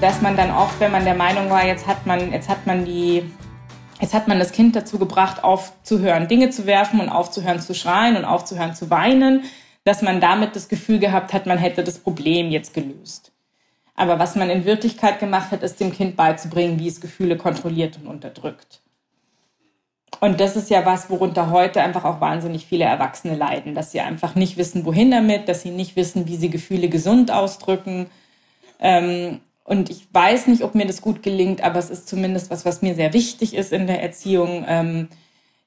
dass man dann oft, wenn man der Meinung war, jetzt hat man, jetzt hat man die, jetzt hat man das Kind dazu gebracht, aufzuhören, Dinge zu werfen und aufzuhören zu schreien und aufzuhören zu weinen, dass man damit das Gefühl gehabt hat, man hätte das Problem jetzt gelöst. Aber was man in Wirklichkeit gemacht hat, ist dem Kind beizubringen, wie es Gefühle kontrolliert und unterdrückt. Und das ist ja was, worunter heute einfach auch wahnsinnig viele Erwachsene leiden, dass sie einfach nicht wissen, wohin damit, dass sie nicht wissen, wie sie Gefühle gesund ausdrücken. Ähm, und ich weiß nicht, ob mir das gut gelingt, aber es ist zumindest was, was mir sehr wichtig ist in der Erziehung, ähm,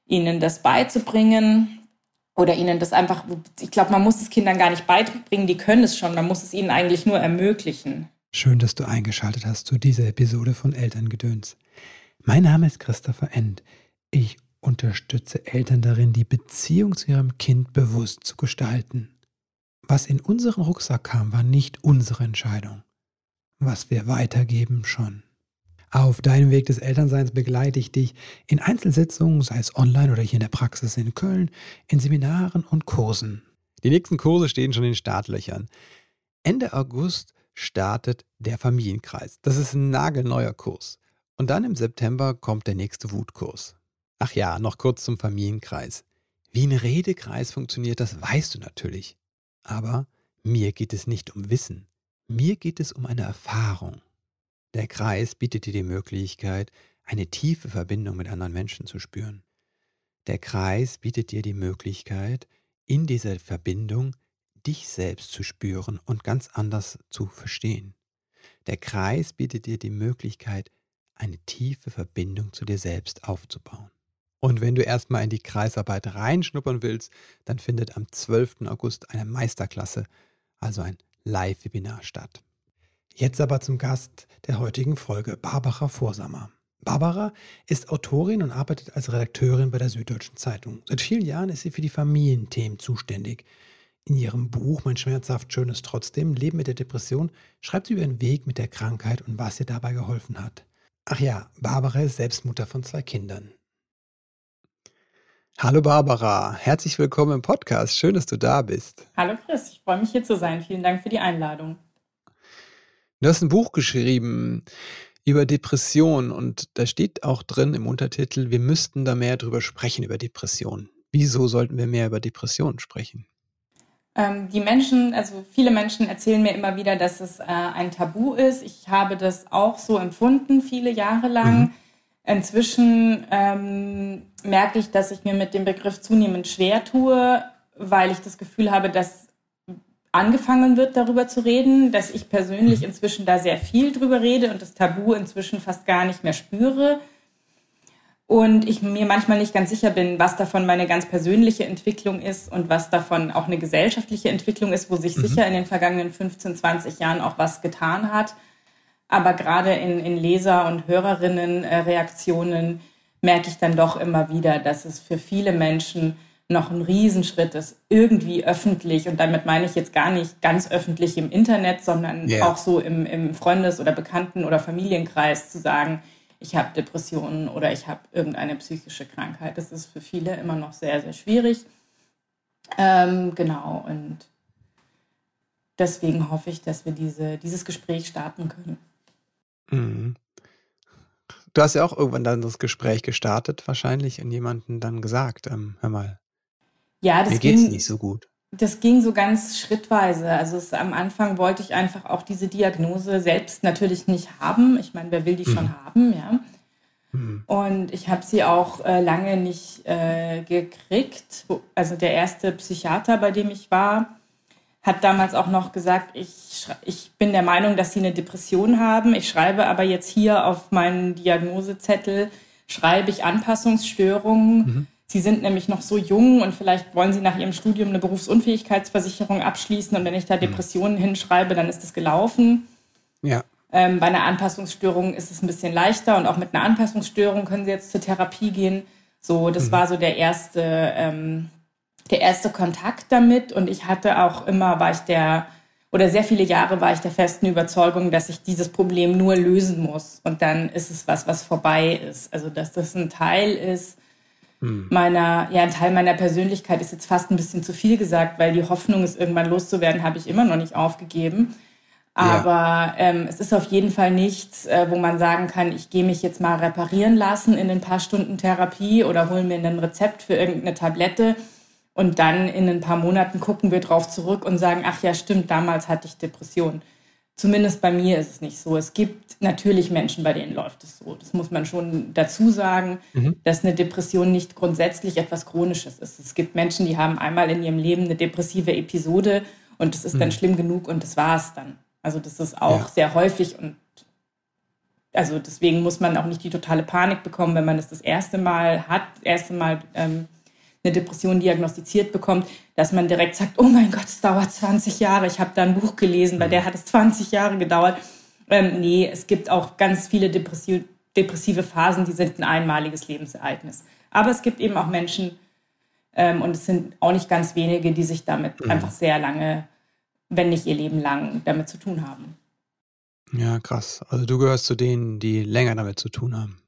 ihnen das beizubringen oder ihnen das einfach, ich glaube, man muss es Kindern gar nicht beibringen, die können es schon, man muss es ihnen eigentlich nur ermöglichen. Schön, dass du eingeschaltet hast zu dieser Episode von Elterngedöns. Mein Name ist Christopher End. Ich unterstütze Eltern darin, die Beziehung zu ihrem Kind bewusst zu gestalten. Was in unseren Rucksack kam, war nicht unsere Entscheidung. Was wir weitergeben, schon. Auf deinem Weg des Elternseins begleite ich dich in Einzelsitzungen, sei es online oder hier in der Praxis in Köln, in Seminaren und Kursen. Die nächsten Kurse stehen schon in Startlöchern. Ende August startet der Familienkreis. Das ist ein nagelneuer Kurs. Und dann im September kommt der nächste Wutkurs. Ach ja, noch kurz zum Familienkreis. Wie ein Redekreis funktioniert, das weißt du natürlich. Aber mir geht es nicht um Wissen. Mir geht es um eine Erfahrung. Der Kreis bietet dir die Möglichkeit, eine tiefe Verbindung mit anderen Menschen zu spüren. Der Kreis bietet dir die Möglichkeit, in dieser Verbindung dich selbst zu spüren und ganz anders zu verstehen. Der Kreis bietet dir die Möglichkeit, eine tiefe Verbindung zu dir selbst aufzubauen. Und wenn du erstmal in die Kreisarbeit reinschnuppern willst, dann findet am 12. August eine Meisterklasse, also ein Live-Webinar statt. Jetzt aber zum Gast der heutigen Folge, Barbara Vorsammer. Barbara ist Autorin und arbeitet als Redakteurin bei der Süddeutschen Zeitung. Seit vielen Jahren ist sie für die Familienthemen zuständig. In ihrem Buch Mein schmerzhaft schönes trotzdem Leben mit der Depression schreibt sie über ihren Weg mit der Krankheit und was ihr dabei geholfen hat. Ach ja, Barbara ist selbst Mutter von zwei Kindern. Hallo Barbara, herzlich willkommen im Podcast. Schön, dass du da bist. Hallo Chris, ich freue mich hier zu sein. Vielen Dank für die Einladung. Du hast ein Buch geschrieben über Depressionen und da steht auch drin im Untertitel, wir müssten da mehr drüber sprechen über Depressionen. Wieso sollten wir mehr über Depressionen sprechen? Ähm, die Menschen, also viele Menschen erzählen mir immer wieder, dass es äh, ein Tabu ist. Ich habe das auch so empfunden, viele Jahre lang. Mhm. Inzwischen ähm, merke ich, dass ich mir mit dem Begriff zunehmend schwer tue, weil ich das Gefühl habe, dass angefangen wird, darüber zu reden, dass ich persönlich mhm. inzwischen da sehr viel drüber rede und das Tabu inzwischen fast gar nicht mehr spüre und ich mir manchmal nicht ganz sicher bin, was davon meine ganz persönliche Entwicklung ist und was davon auch eine gesellschaftliche Entwicklung ist, wo sich mhm. sicher in den vergangenen 15, 20 Jahren auch was getan hat. Aber gerade in, in Leser- und Hörerinnen-Reaktionen merke ich dann doch immer wieder, dass es für viele Menschen noch ein Riesenschritt ist, irgendwie öffentlich, und damit meine ich jetzt gar nicht ganz öffentlich im Internet, sondern yeah. auch so im, im Freundes- oder Bekannten- oder Familienkreis zu sagen, ich habe Depressionen oder ich habe irgendeine psychische Krankheit. Das ist für viele immer noch sehr, sehr schwierig. Ähm, genau, und deswegen hoffe ich, dass wir diese, dieses Gespräch starten können. Mhm. Du hast ja auch irgendwann dann das Gespräch gestartet, wahrscheinlich, und jemanden dann gesagt, ähm, hör mal, ja, das mir geht's ging, nicht so gut. Das ging so ganz schrittweise. Also es, am Anfang wollte ich einfach auch diese Diagnose selbst natürlich nicht haben. Ich meine, wer will die mhm. schon haben, ja. Mhm. Und ich habe sie auch äh, lange nicht äh, gekriegt. Also der erste Psychiater, bei dem ich war, hat damals auch noch gesagt, ich, ich bin der Meinung, dass sie eine Depression haben. Ich schreibe aber jetzt hier auf meinen Diagnosezettel, schreibe ich Anpassungsstörungen. Mhm. Sie sind nämlich noch so jung und vielleicht wollen Sie nach Ihrem Studium eine Berufsunfähigkeitsversicherung abschließen und wenn ich da mhm. Depressionen mhm. hinschreibe, dann ist das gelaufen. Ja. Ähm, bei einer Anpassungsstörung ist es ein bisschen leichter und auch mit einer Anpassungsstörung können Sie jetzt zur Therapie gehen. So, das mhm. war so der erste ähm, der erste Kontakt damit und ich hatte auch immer, war ich der, oder sehr viele Jahre war ich der festen Überzeugung, dass ich dieses Problem nur lösen muss und dann ist es was, was vorbei ist. Also, dass das ein Teil ist hm. meiner, ja, ein Teil meiner Persönlichkeit ist jetzt fast ein bisschen zu viel gesagt, weil die Hoffnung, es irgendwann loszuwerden, habe ich immer noch nicht aufgegeben. Aber ja. ähm, es ist auf jeden Fall nichts, äh, wo man sagen kann, ich gehe mich jetzt mal reparieren lassen in ein paar Stunden Therapie oder hole mir ein Rezept für irgendeine Tablette und dann in ein paar Monaten gucken wir drauf zurück und sagen, ach ja, stimmt, damals hatte ich Depression. Zumindest bei mir ist es nicht so. Es gibt natürlich Menschen, bei denen läuft es so. Das muss man schon dazu sagen, mhm. dass eine Depression nicht grundsätzlich etwas Chronisches ist. Es gibt Menschen, die haben einmal in ihrem Leben eine depressive Episode und das ist mhm. dann schlimm genug und das war es dann. Also das ist auch ja. sehr häufig und also deswegen muss man auch nicht die totale Panik bekommen, wenn man das das erste Mal hat, das erste Mal ähm, eine Depression diagnostiziert bekommt, dass man direkt sagt, oh mein Gott, es dauert 20 Jahre. Ich habe da ein Buch gelesen, bei der mhm. hat es 20 Jahre gedauert. Ähm, nee, es gibt auch ganz viele depressive, depressive Phasen, die sind ein einmaliges Lebensereignis. Aber es gibt eben auch Menschen, ähm, und es sind auch nicht ganz wenige, die sich damit mhm. einfach sehr lange wenn nicht ihr Leben lang damit zu tun haben. Ja, krass. Also du gehörst zu denen, die länger damit zu tun haben.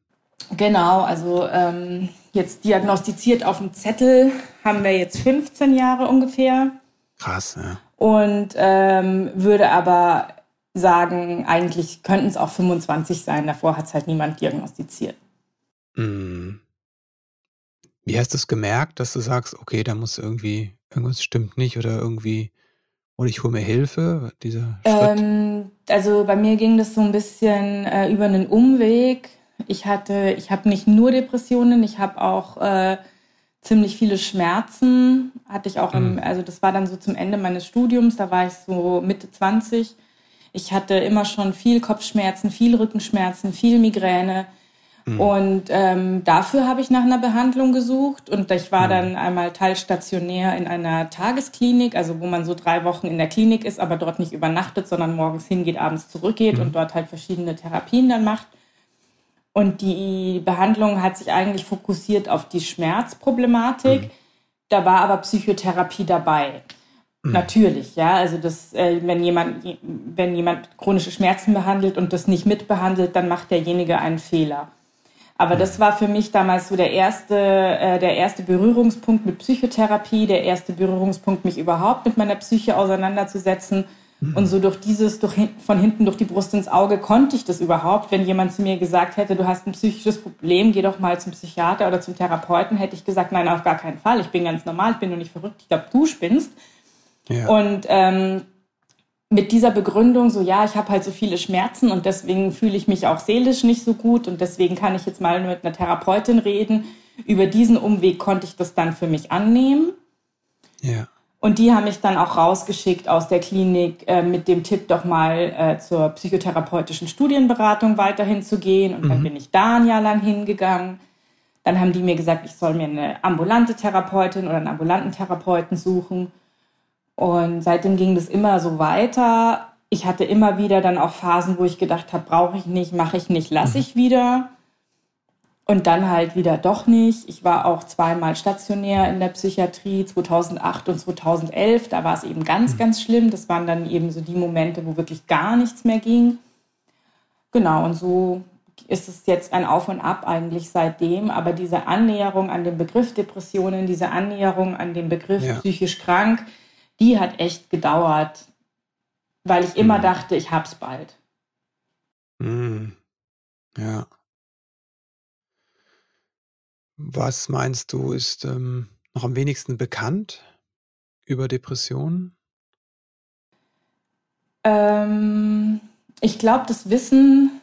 Genau, also ähm, jetzt diagnostiziert auf dem Zettel haben wir jetzt 15 Jahre ungefähr. Krass, ja. Und ähm, würde aber sagen, eigentlich könnten es auch 25 sein. Davor hat es halt niemand diagnostiziert. Mhm. Wie hast du es gemerkt, dass du sagst, okay, da muss irgendwie, irgendwas stimmt nicht oder irgendwie und ich hole mir Hilfe, dieser Schritt? Ähm, also bei mir ging das so ein bisschen äh, über einen Umweg. Ich hatte, ich habe nicht nur Depressionen, ich habe auch äh, ziemlich viele Schmerzen. Hatte ich auch, mhm. im, also das war dann so zum Ende meines Studiums, da war ich so Mitte 20. Ich hatte immer schon viel Kopfschmerzen, viel Rückenschmerzen, viel Migräne. Mhm. Und ähm, dafür habe ich nach einer Behandlung gesucht und ich war mhm. dann einmal teilstationär in einer Tagesklinik, also wo man so drei Wochen in der Klinik ist, aber dort nicht übernachtet, sondern morgens hingeht, abends zurückgeht mhm. und dort halt verschiedene Therapien dann macht. Und die Behandlung hat sich eigentlich fokussiert auf die Schmerzproblematik. Mhm. Da war aber Psychotherapie dabei. Mhm. Natürlich, ja. Also das, äh, wenn jemand, wenn jemand chronische Schmerzen behandelt und das nicht mitbehandelt, dann macht derjenige einen Fehler. Aber das war für mich damals so der erste, äh, der erste Berührungspunkt mit Psychotherapie, der erste Berührungspunkt, mich überhaupt mit meiner Psyche auseinanderzusetzen. Und so durch dieses, durch, von hinten durch die Brust ins Auge konnte ich das überhaupt. Wenn jemand zu mir gesagt hätte, du hast ein psychisches Problem, geh doch mal zum Psychiater oder zum Therapeuten, hätte ich gesagt, nein, auf gar keinen Fall. Ich bin ganz normal, ich bin nur nicht verrückt. Ich glaube, du spinnst. Ja. Und ähm, mit dieser Begründung, so ja, ich habe halt so viele Schmerzen und deswegen fühle ich mich auch seelisch nicht so gut und deswegen kann ich jetzt mal mit einer Therapeutin reden. Über diesen Umweg konnte ich das dann für mich annehmen. Ja. Und die haben mich dann auch rausgeschickt aus der Klinik äh, mit dem Tipp, doch mal äh, zur psychotherapeutischen Studienberatung weiterhin zu gehen. Und mhm. dann bin ich da ein Jahr lang hingegangen. Dann haben die mir gesagt, ich soll mir eine ambulante Therapeutin oder einen ambulanten Therapeuten suchen. Und seitdem ging das immer so weiter. Ich hatte immer wieder dann auch Phasen, wo ich gedacht habe, brauche ich nicht, mache ich nicht, lasse mhm. ich wieder. Und dann halt wieder doch nicht. Ich war auch zweimal stationär in der Psychiatrie, 2008 und 2011. Da war es eben ganz, mhm. ganz schlimm. Das waren dann eben so die Momente, wo wirklich gar nichts mehr ging. Genau, und so ist es jetzt ein Auf und Ab eigentlich seitdem. Aber diese Annäherung an den Begriff Depressionen, diese Annäherung an den Begriff ja. psychisch krank, die hat echt gedauert, weil ich immer mhm. dachte, ich hab's bald. Mhm. Ja. Was meinst du, ist ähm, noch am wenigsten bekannt über Depressionen? Ähm, ich glaube, das Wissen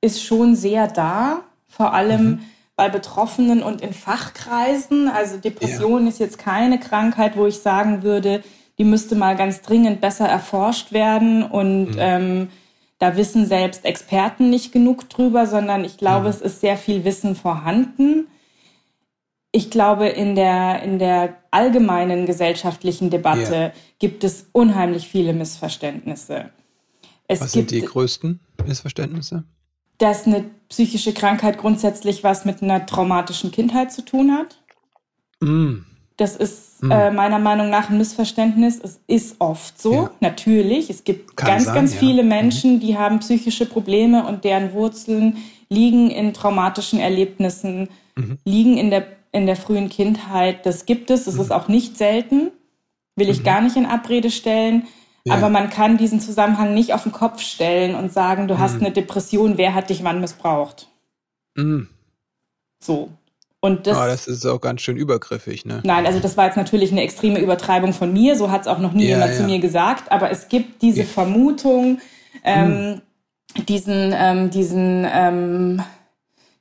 ist schon sehr da, vor allem mhm bei Betroffenen und in Fachkreisen. Also Depression ja. ist jetzt keine Krankheit, wo ich sagen würde, die müsste mal ganz dringend besser erforscht werden und mhm. ähm, da wissen selbst Experten nicht genug drüber, sondern ich glaube, mhm. es ist sehr viel Wissen vorhanden. Ich glaube, in der, in der allgemeinen gesellschaftlichen Debatte ja. gibt es unheimlich viele Missverständnisse. Es Was sind die größten Missverständnisse? dass eine psychische Krankheit grundsätzlich was mit einer traumatischen Kindheit zu tun hat. Mm. Das ist mm. äh, meiner Meinung nach ein Missverständnis. Es ist oft so, ja. natürlich. Es gibt Kann ganz, sein, ganz ja. viele mhm. Menschen, die haben psychische Probleme und deren Wurzeln liegen in traumatischen Erlebnissen, mhm. liegen in der, in der frühen Kindheit. Das gibt es. Es mhm. ist auch nicht selten, will ich mhm. gar nicht in Abrede stellen. Ja. Aber man kann diesen Zusammenhang nicht auf den Kopf stellen und sagen, du mhm. hast eine Depression, wer hat dich wann missbraucht? Mhm. So. Und das, oh, das ist auch ganz schön übergriffig, ne? Nein, also das war jetzt natürlich eine extreme Übertreibung von mir, so hat es auch noch nie ja, jemand ja. zu mir gesagt, aber es gibt diese ja. Vermutung, ähm, hm. diesen, ähm, diesen, ähm,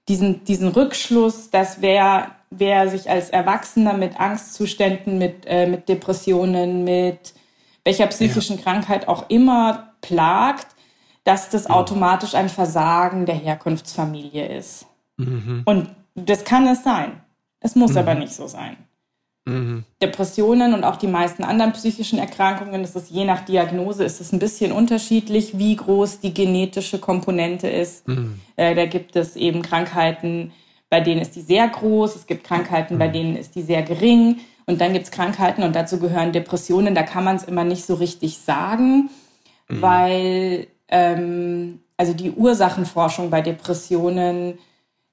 diesen, diesen Rückschluss, dass wer, wer sich als Erwachsener mit Angstzuständen, mit, äh, mit Depressionen, mit welcher psychischen Krankheit auch immer plagt, dass das automatisch ein Versagen der Herkunftsfamilie ist. Mhm. Und das kann es sein. Es muss mhm. aber nicht so sein. Mhm. Depressionen und auch die meisten anderen psychischen Erkrankungen, das ist je nach Diagnose, ist es ein bisschen unterschiedlich, wie groß die genetische Komponente ist. Mhm. Äh, da gibt es eben Krankheiten, bei denen ist die sehr groß, es gibt Krankheiten, bei mhm. denen ist die sehr gering. Und dann gibt es Krankheiten und dazu gehören Depressionen, da kann man es immer nicht so richtig sagen, mhm. weil ähm, also die Ursachenforschung bei Depressionen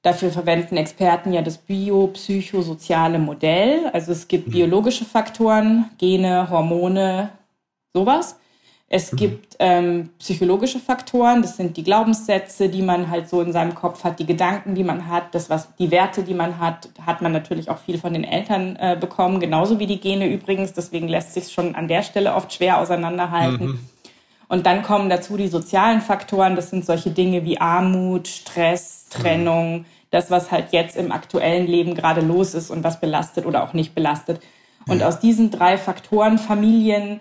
Dafür verwenden Experten ja das biopsychosoziale Modell. Also es gibt mhm. biologische Faktoren, Gene, Hormone, sowas. Es mhm. gibt ähm, psychologische Faktoren, das sind die Glaubenssätze, die man halt so in seinem Kopf hat, die Gedanken, die man hat, das was die Werte, die man hat, hat man natürlich auch viel von den Eltern äh, bekommen, genauso wie die Gene übrigens. Deswegen lässt sich schon an der Stelle oft schwer auseinanderhalten. Mhm. Und dann kommen dazu die sozialen Faktoren. Das sind solche Dinge wie Armut, Stress, Trennung, mhm. das, was halt jetzt im aktuellen Leben gerade los ist und was belastet oder auch nicht belastet. Und aus diesen drei Faktoren, Familien,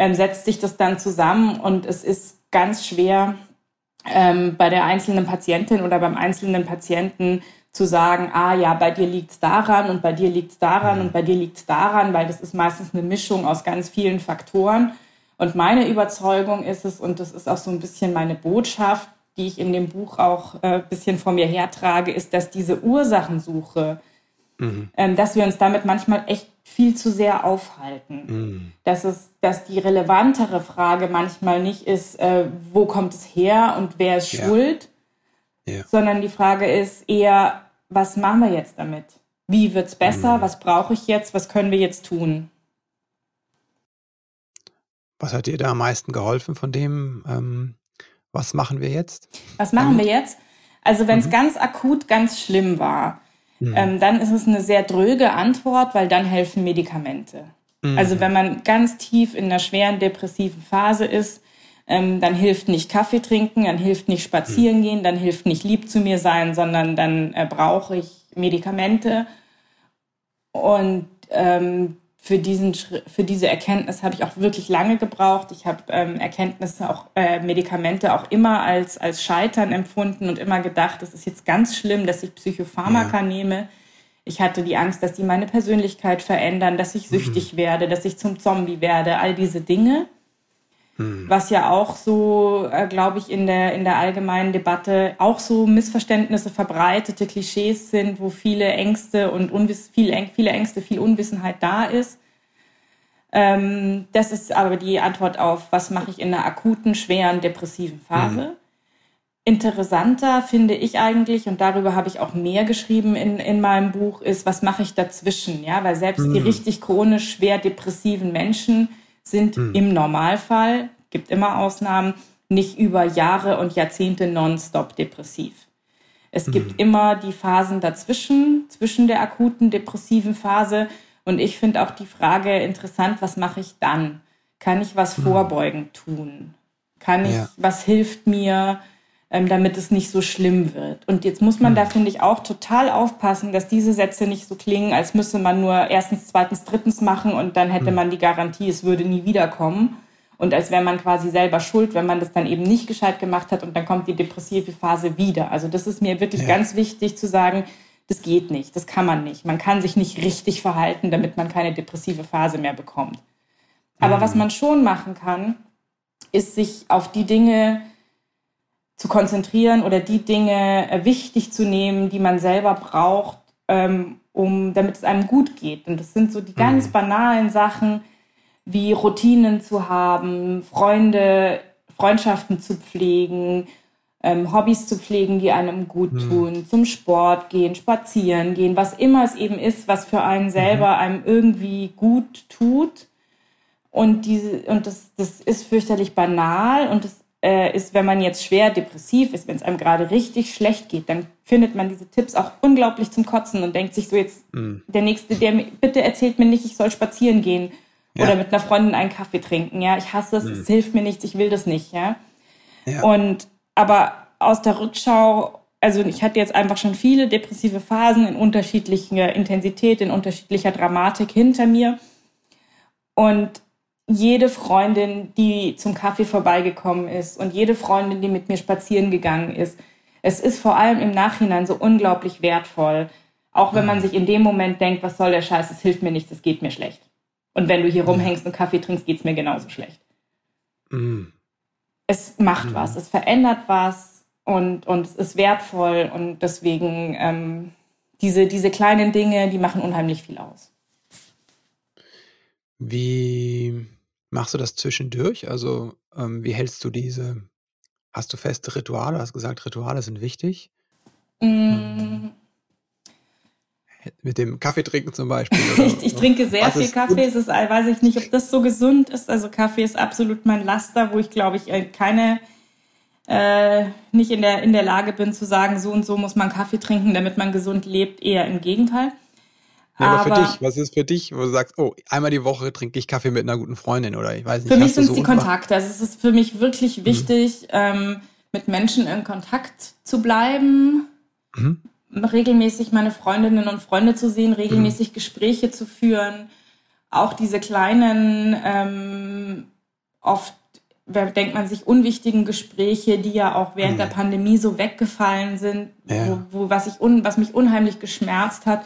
ähm, setzt sich das dann zusammen und es ist ganz schwer, ähm, bei der einzelnen Patientin oder beim einzelnen Patienten zu sagen, ah ja, bei dir liegt es daran und bei dir liegt es daran mhm. und bei dir liegt es daran, weil das ist meistens eine Mischung aus ganz vielen Faktoren. Und meine Überzeugung ist es, und das ist auch so ein bisschen meine Botschaft, die ich in dem Buch auch ein äh, bisschen vor mir hertrage, ist, dass diese Ursachensuche, mhm. ähm, dass wir uns damit manchmal echt viel zu sehr aufhalten. Mhm. Dass, es, dass die relevantere Frage manchmal nicht ist, äh, wo kommt es her und wer ist ja. schuld, ja. sondern die Frage ist eher, was machen wir jetzt damit? Wie wird es besser? Mhm. Was brauche ich jetzt? Was können wir jetzt tun? Was hat dir da am meisten geholfen von dem? Ähm, was machen wir jetzt? Was machen wir jetzt? Also wenn es mhm. ganz akut, ganz schlimm war, mhm. ähm, dann ist es eine sehr dröge Antwort, weil dann helfen Medikamente. Mhm. Also wenn man ganz tief in einer schweren depressiven Phase ist, ähm, dann hilft nicht Kaffee trinken, dann hilft nicht spazieren mhm. gehen, dann hilft nicht lieb zu mir sein, sondern dann äh, brauche ich Medikamente. Und ähm, für, diesen, für diese Erkenntnis habe ich auch wirklich lange gebraucht. Ich habe ähm, Erkenntnisse, auch äh, Medikamente auch immer als, als Scheitern empfunden und immer gedacht, es ist jetzt ganz schlimm, dass ich Psychopharmaka ja. nehme. Ich hatte die Angst, dass die meine Persönlichkeit verändern, dass ich süchtig mhm. werde, dass ich zum Zombie werde, all diese Dinge. Hm. Was ja auch so, äh, glaube ich, in der, in der allgemeinen Debatte auch so Missverständnisse, verbreitete Klischees sind, wo viele Ängste und Unwiss viel, viele Ängste, viel Unwissenheit da ist. Ähm, das ist aber die Antwort auf, was mache ich in einer akuten, schweren, depressiven Phase. Mhm. Interessanter finde ich eigentlich, und darüber habe ich auch mehr geschrieben in, in meinem Buch, ist, was mache ich dazwischen? Ja, weil selbst mhm. die richtig chronisch schwer depressiven Menschen sind hm. im Normalfall, gibt immer Ausnahmen, nicht über Jahre und Jahrzehnte nonstop depressiv. Es hm. gibt immer die Phasen dazwischen, zwischen der akuten depressiven Phase. Und ich finde auch die Frage interessant, was mache ich dann? Kann ich was hm. vorbeugend tun? Kann ich, ja. was hilft mir? Ähm, damit es nicht so schlimm wird. Und jetzt muss man mhm. da, finde ich, auch total aufpassen, dass diese Sätze nicht so klingen, als müsse man nur erstens, zweitens, drittens machen und dann hätte mhm. man die Garantie, es würde nie wiederkommen. Und als wäre man quasi selber schuld, wenn man das dann eben nicht gescheit gemacht hat und dann kommt die depressive Phase wieder. Also das ist mir wirklich ja. ganz wichtig zu sagen, das geht nicht, das kann man nicht. Man kann sich nicht richtig verhalten, damit man keine depressive Phase mehr bekommt. Aber mhm. was man schon machen kann, ist sich auf die Dinge zu konzentrieren oder die Dinge äh, wichtig zu nehmen, die man selber braucht, ähm, um, damit es einem gut geht. Und das sind so die ganz mhm. banalen Sachen, wie Routinen zu haben, Freunde, Freundschaften zu pflegen, ähm, Hobbys zu pflegen, die einem gut mhm. tun, zum Sport gehen, spazieren gehen, was immer es eben ist, was für einen selber mhm. einem irgendwie gut tut Und, diese, und das, das ist fürchterlich banal und das äh, ist, wenn man jetzt schwer depressiv ist, wenn es einem gerade richtig schlecht geht, dann findet man diese Tipps auch unglaublich zum Kotzen und denkt sich so jetzt, mm. der Nächste, der bitte erzählt mir nicht, ich soll spazieren gehen ja. oder mit einer Freundin einen Kaffee trinken. Ja, ich hasse es, mm. es hilft mir nichts, ich will das nicht. Ja. ja. Und aber aus der Rückschau, also ich hatte jetzt einfach schon viele depressive Phasen in unterschiedlicher Intensität, in unterschiedlicher Dramatik hinter mir. Und jede Freundin, die zum Kaffee vorbeigekommen ist und jede Freundin, die mit mir spazieren gegangen ist. Es ist vor allem im Nachhinein so unglaublich wertvoll. Auch wenn man mhm. sich in dem Moment denkt, was soll der Scheiß, es hilft mir nichts, es geht mir schlecht. Und wenn du hier rumhängst und Kaffee trinkst, geht es mir genauso schlecht. Mhm. Es macht mhm. was, es verändert was und, und es ist wertvoll und deswegen ähm, diese, diese kleinen Dinge, die machen unheimlich viel aus. Wie Machst du das zwischendurch? Also, ähm, wie hältst du diese hast du feste Rituale? Du hast gesagt, Rituale sind wichtig. Mm. Mit dem Kaffee trinken zum Beispiel. ich, ich trinke sehr viel Kaffee. Es ist, weiß ich nicht, ob das so gesund ist. Also Kaffee ist absolut mein Laster, wo ich glaube ich äh, keine äh, nicht in der, in der Lage bin zu sagen, so und so muss man Kaffee trinken, damit man gesund lebt. Eher im Gegenteil. Nee, aber, aber, für dich, was ist für dich, wo du sagst, oh, einmal die Woche trinke ich Kaffee mit einer guten Freundin oder ich weiß nicht. Für mich sind es so die Kontakte. Also es ist für mich wirklich mhm. wichtig, mhm. ähm, mit Menschen in Kontakt zu bleiben, mhm. regelmäßig meine Freundinnen und Freunde zu sehen, regelmäßig mhm. Gespräche zu führen, auch diese kleinen, ähm, oft denkt man sich unwichtigen Gespräche, die ja auch während der mhm. Pandemie so weggefallen sind, ja. wo, wo, was, ich un, was mich unheimlich geschmerzt hat,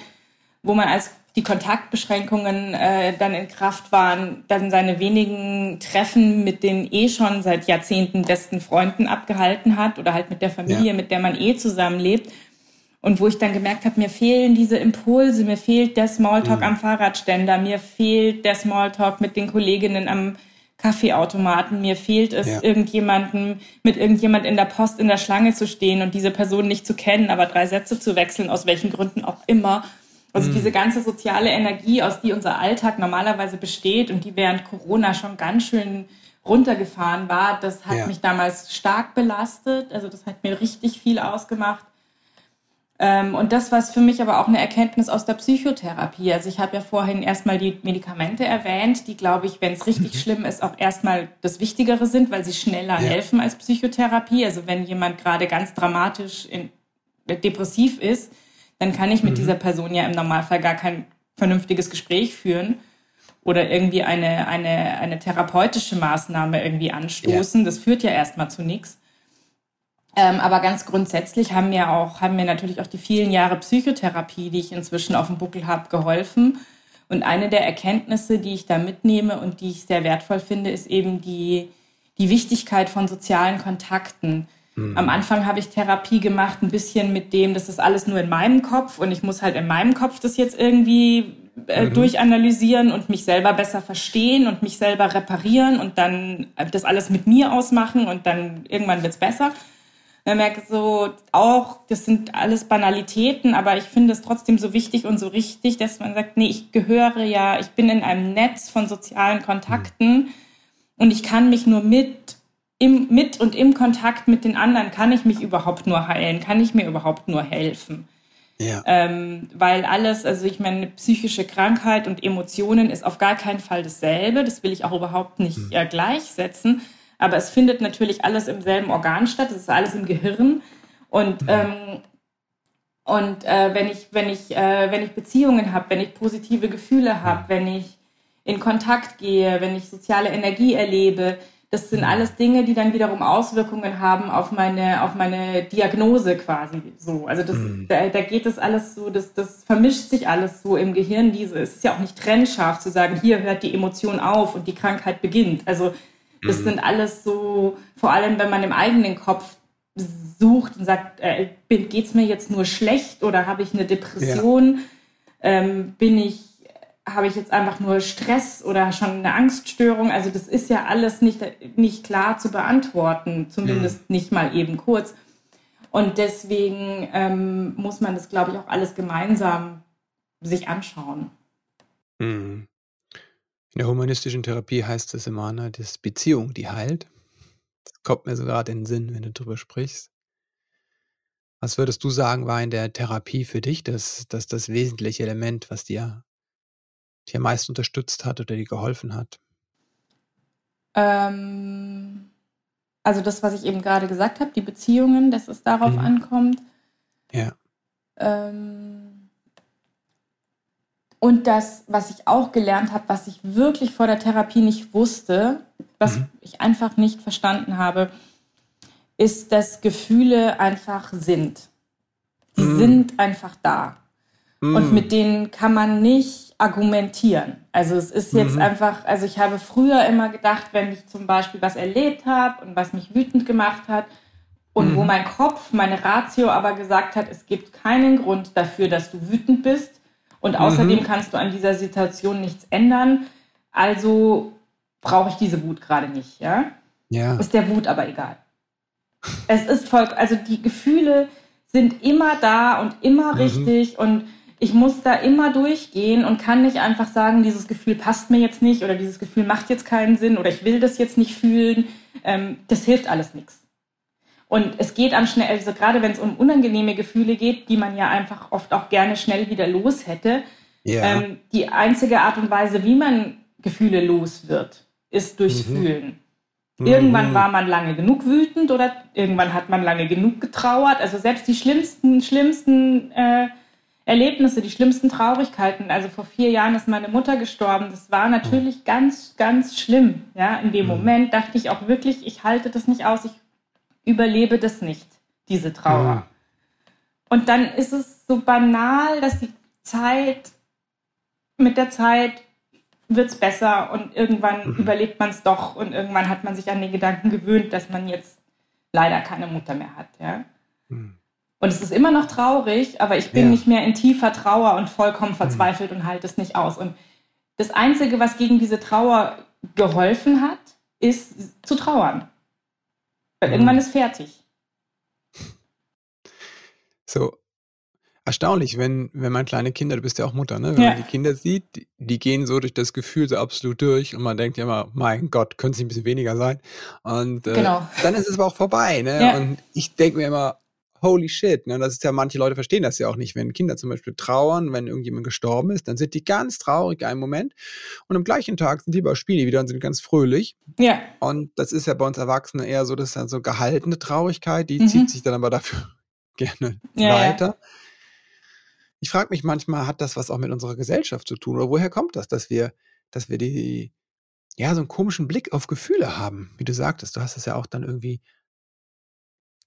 wo man als die Kontaktbeschränkungen äh, dann in Kraft waren, dann seine wenigen Treffen mit den eh schon seit Jahrzehnten besten Freunden abgehalten hat oder halt mit der Familie, ja. mit der man eh zusammenlebt. Und wo ich dann gemerkt habe, mir fehlen diese Impulse, mir fehlt der Smalltalk mhm. am Fahrradständer, mir fehlt der Smalltalk mit den Kolleginnen am Kaffeeautomaten, mir fehlt es, ja. irgendjemanden, mit irgendjemand in der Post in der Schlange zu stehen und diese Person nicht zu kennen, aber drei Sätze zu wechseln, aus welchen Gründen auch immer also mhm. diese ganze soziale Energie, aus die unser Alltag normalerweise besteht und die während Corona schon ganz schön runtergefahren war, das hat ja. mich damals stark belastet. Also das hat mir richtig viel ausgemacht. Ähm, und das war für mich aber auch eine Erkenntnis aus der Psychotherapie. Also ich habe ja vorhin erstmal die Medikamente erwähnt, die, glaube ich, wenn es richtig mhm. schlimm ist, auch erstmal das Wichtigere sind, weil sie schneller ja. helfen als Psychotherapie. Also wenn jemand gerade ganz dramatisch in, depressiv ist, dann kann ich mit mhm. dieser Person ja im Normalfall gar kein vernünftiges Gespräch führen oder irgendwie eine, eine, eine therapeutische Maßnahme irgendwie anstoßen. Ja. Das führt ja erstmal zu nichts. Ähm, aber ganz grundsätzlich haben mir auch, haben mir natürlich auch die vielen Jahre Psychotherapie, die ich inzwischen auf dem Buckel habe, geholfen. Und eine der Erkenntnisse, die ich da mitnehme und die ich sehr wertvoll finde, ist eben die, die Wichtigkeit von sozialen Kontakten. Mhm. Am Anfang habe ich Therapie gemacht, ein bisschen mit dem, das ist alles nur in meinem Kopf und ich muss halt in meinem Kopf das jetzt irgendwie äh, mhm. durchanalysieren und mich selber besser verstehen und mich selber reparieren und dann das alles mit mir ausmachen und dann irgendwann wird's besser. Man merkt so auch, das sind alles Banalitäten, aber ich finde es trotzdem so wichtig und so richtig, dass man sagt, nee, ich gehöre ja, ich bin in einem Netz von sozialen Kontakten mhm. und ich kann mich nur mit im, mit und im Kontakt mit den anderen kann ich mich überhaupt nur heilen, kann ich mir überhaupt nur helfen. Ja. Ähm, weil alles, also ich meine, psychische Krankheit und Emotionen ist auf gar keinen Fall dasselbe. Das will ich auch überhaupt nicht hm. äh, gleichsetzen. Aber es findet natürlich alles im selben Organ statt. Es ist alles im Gehirn. Und, hm. ähm, und äh, wenn, ich, wenn, ich, äh, wenn ich Beziehungen habe, wenn ich positive Gefühle habe, hm. wenn ich in Kontakt gehe, wenn ich soziale Energie erlebe, das sind alles Dinge, die dann wiederum Auswirkungen haben auf meine, auf meine Diagnose quasi so. Also das, mhm. da, da, geht das alles so, das, das vermischt sich alles so im Gehirn. Diese, es ist ja auch nicht trennscharf zu sagen, hier hört die Emotion auf und die Krankheit beginnt. Also das mhm. sind alles so, vor allem wenn man im eigenen Kopf sucht und sagt, äh, geht's mir jetzt nur schlecht oder habe ich eine Depression? Ja. Ähm, bin ich habe ich jetzt einfach nur Stress oder schon eine Angststörung? Also das ist ja alles nicht, nicht klar zu beantworten, zumindest mhm. nicht mal eben kurz. Und deswegen ähm, muss man das, glaube ich, auch alles gemeinsam sich anschauen. Mhm. In der humanistischen Therapie heißt es immer, ne, das Beziehung, die heilt. Das kommt mir so gerade in den Sinn, wenn du drüber sprichst. Was würdest du sagen, war in der Therapie für dich das, das, das wesentliche Element, was dir, dir am meisten unterstützt hat oder dir geholfen hat? Ähm, also das, was ich eben gerade gesagt habe, die Beziehungen, dass es darauf mhm. ankommt. Ja. Ähm, und das, was ich auch gelernt habe, was ich wirklich vor der Therapie nicht wusste, was mhm. ich einfach nicht verstanden habe, ist, dass Gefühle einfach sind. Die mm. sind einfach da. Mm. Und mit denen kann man nicht argumentieren. Also es ist jetzt mm. einfach, also ich habe früher immer gedacht, wenn ich zum Beispiel was erlebt habe und was mich wütend gemacht hat und wo mhm. mein Kopf, meine Ratio aber gesagt hat, es gibt keinen Grund dafür, dass du wütend bist und außerdem -hmm. kannst du an dieser Situation nichts ändern. Also brauche ich diese Wut gerade nicht, ja? Ja. Ist der Wut aber egal. Es ist voll, also die Gefühle sind immer da und immer mhm. richtig und ich muss da immer durchgehen und kann nicht einfach sagen, dieses Gefühl passt mir jetzt nicht oder dieses Gefühl macht jetzt keinen Sinn oder ich will das jetzt nicht fühlen. Ähm, das hilft alles nichts. Und es geht am schnell, also gerade wenn es um unangenehme Gefühle geht, die man ja einfach oft auch gerne schnell wieder los hätte, yeah. ähm, die einzige Art und Weise, wie man Gefühle los wird, ist durch mhm. Fühlen. Irgendwann mhm. war man lange genug wütend oder irgendwann hat man lange genug getrauert. Also selbst die schlimmsten, schlimmsten äh, Erlebnisse, die schlimmsten Traurigkeiten. Also vor vier Jahren ist meine Mutter gestorben. Das war natürlich mhm. ganz, ganz schlimm. Ja, in dem mhm. Moment dachte ich auch wirklich, ich halte das nicht aus, ich überlebe das nicht, diese Trauer. Mhm. Und dann ist es so banal, dass die Zeit mit der Zeit wird es besser und irgendwann mhm. überlebt man es doch und irgendwann hat man sich an den Gedanken gewöhnt, dass man jetzt leider keine Mutter mehr hat. Ja? Mhm. Und es ist immer noch traurig, aber ich bin ja. nicht mehr in tiefer Trauer und vollkommen verzweifelt mhm. und halte es nicht aus. Und das Einzige, was gegen diese Trauer geholfen hat, ist zu trauern. Weil mhm. irgendwann ist fertig. So, erstaunlich, wenn, wenn man kleine Kinder, du bist ja auch Mutter, ne? Wenn ja. man die Kinder sieht, die, die, gehen so durch das Gefühl so absolut durch und man denkt ja immer, mein Gott, könnte es ein bisschen weniger sein. Und äh, genau. dann ist es aber auch vorbei, ne? Ja. Und ich denke mir immer, holy shit, ne? Das ist ja, manche Leute verstehen das ja auch nicht. Wenn Kinder zum Beispiel trauern, wenn irgendjemand gestorben ist, dann sind die ganz traurig einen Moment und am gleichen Tag sind die bei Spiele wieder und sind ganz fröhlich. Ja. Und das ist ja bei uns Erwachsenen eher so, das ist dann so gehaltene Traurigkeit, die mhm. zieht sich dann aber dafür gerne ja, weiter. Ja. Ich frage mich manchmal, hat das was auch mit unserer Gesellschaft zu tun? Oder woher kommt das, dass wir, dass wir die, ja, so einen komischen Blick auf Gefühle haben? Wie du sagtest, du hast es ja auch dann irgendwie,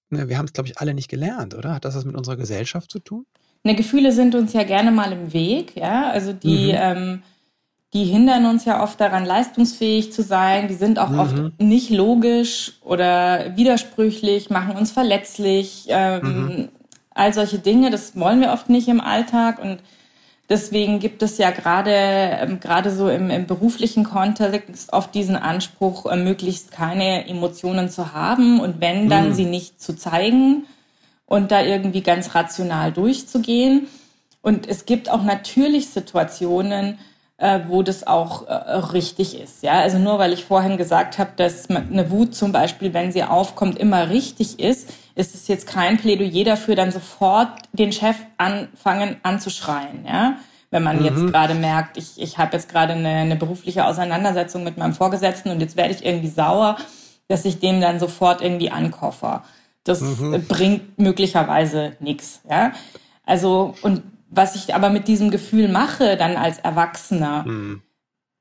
ne, wir haben es, glaube ich, alle nicht gelernt, oder? Hat das was mit unserer Gesellschaft zu tun? Ne, Gefühle sind uns ja gerne mal im Weg, ja. Also die, mhm. ähm, die hindern uns ja oft daran, leistungsfähig zu sein. Die sind auch mhm. oft nicht logisch oder widersprüchlich, machen uns verletzlich. Ähm, mhm all solche Dinge, das wollen wir oft nicht im Alltag und deswegen gibt es ja gerade ähm, gerade so im, im, beruflichen Kontext oft diesen Anspruch, äh, möglichst keine Emotionen zu haben und wenn, dann mhm. sie nicht zu zeigen und da irgendwie ganz rational durchzugehen. Und es gibt auch natürlich Situationen, äh, wo das auch äh, richtig ist. Ja, also nur weil ich vorhin gesagt habe, dass eine Wut zum Beispiel, wenn sie aufkommt, immer richtig ist, ist es jetzt kein Plädoyer dafür, dann sofort den Chef anfangen anzuschreien. Ja, wenn man mhm. jetzt gerade merkt, ich, ich habe jetzt gerade eine, eine berufliche Auseinandersetzung mit meinem Vorgesetzten und jetzt werde ich irgendwie sauer, dass ich dem dann sofort irgendwie ankoffer. Das mhm. bringt möglicherweise nichts. Ja, also und was ich aber mit diesem Gefühl mache, dann als Erwachsener, mhm.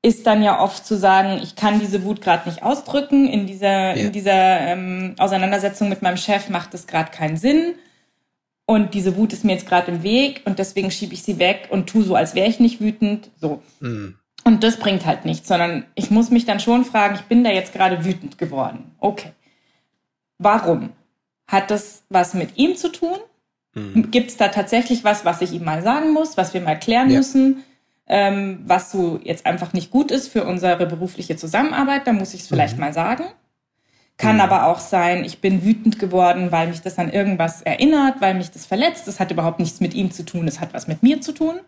Ist dann ja oft zu sagen, ich kann diese Wut gerade nicht ausdrücken. In dieser, ja. in dieser ähm, Auseinandersetzung mit meinem Chef macht es gerade keinen Sinn. Und diese Wut ist mir jetzt gerade im Weg und deswegen schiebe ich sie weg und tu so, als wäre ich nicht wütend. So. Mhm. Und das bringt halt nichts, sondern ich muss mich dann schon fragen, ich bin da jetzt gerade wütend geworden. Okay. Warum? Hat das was mit ihm zu tun? Mhm. Gibt es da tatsächlich was, was ich ihm mal sagen muss, was wir mal klären ja. müssen, ähm, was so jetzt einfach nicht gut ist für unsere berufliche Zusammenarbeit? Da muss ich es vielleicht mhm. mal sagen. Kann mhm. aber auch sein, ich bin wütend geworden, weil mich das an irgendwas erinnert, weil mich das verletzt. Das hat überhaupt nichts mit ihm zu tun, es hat was mit mir zu tun.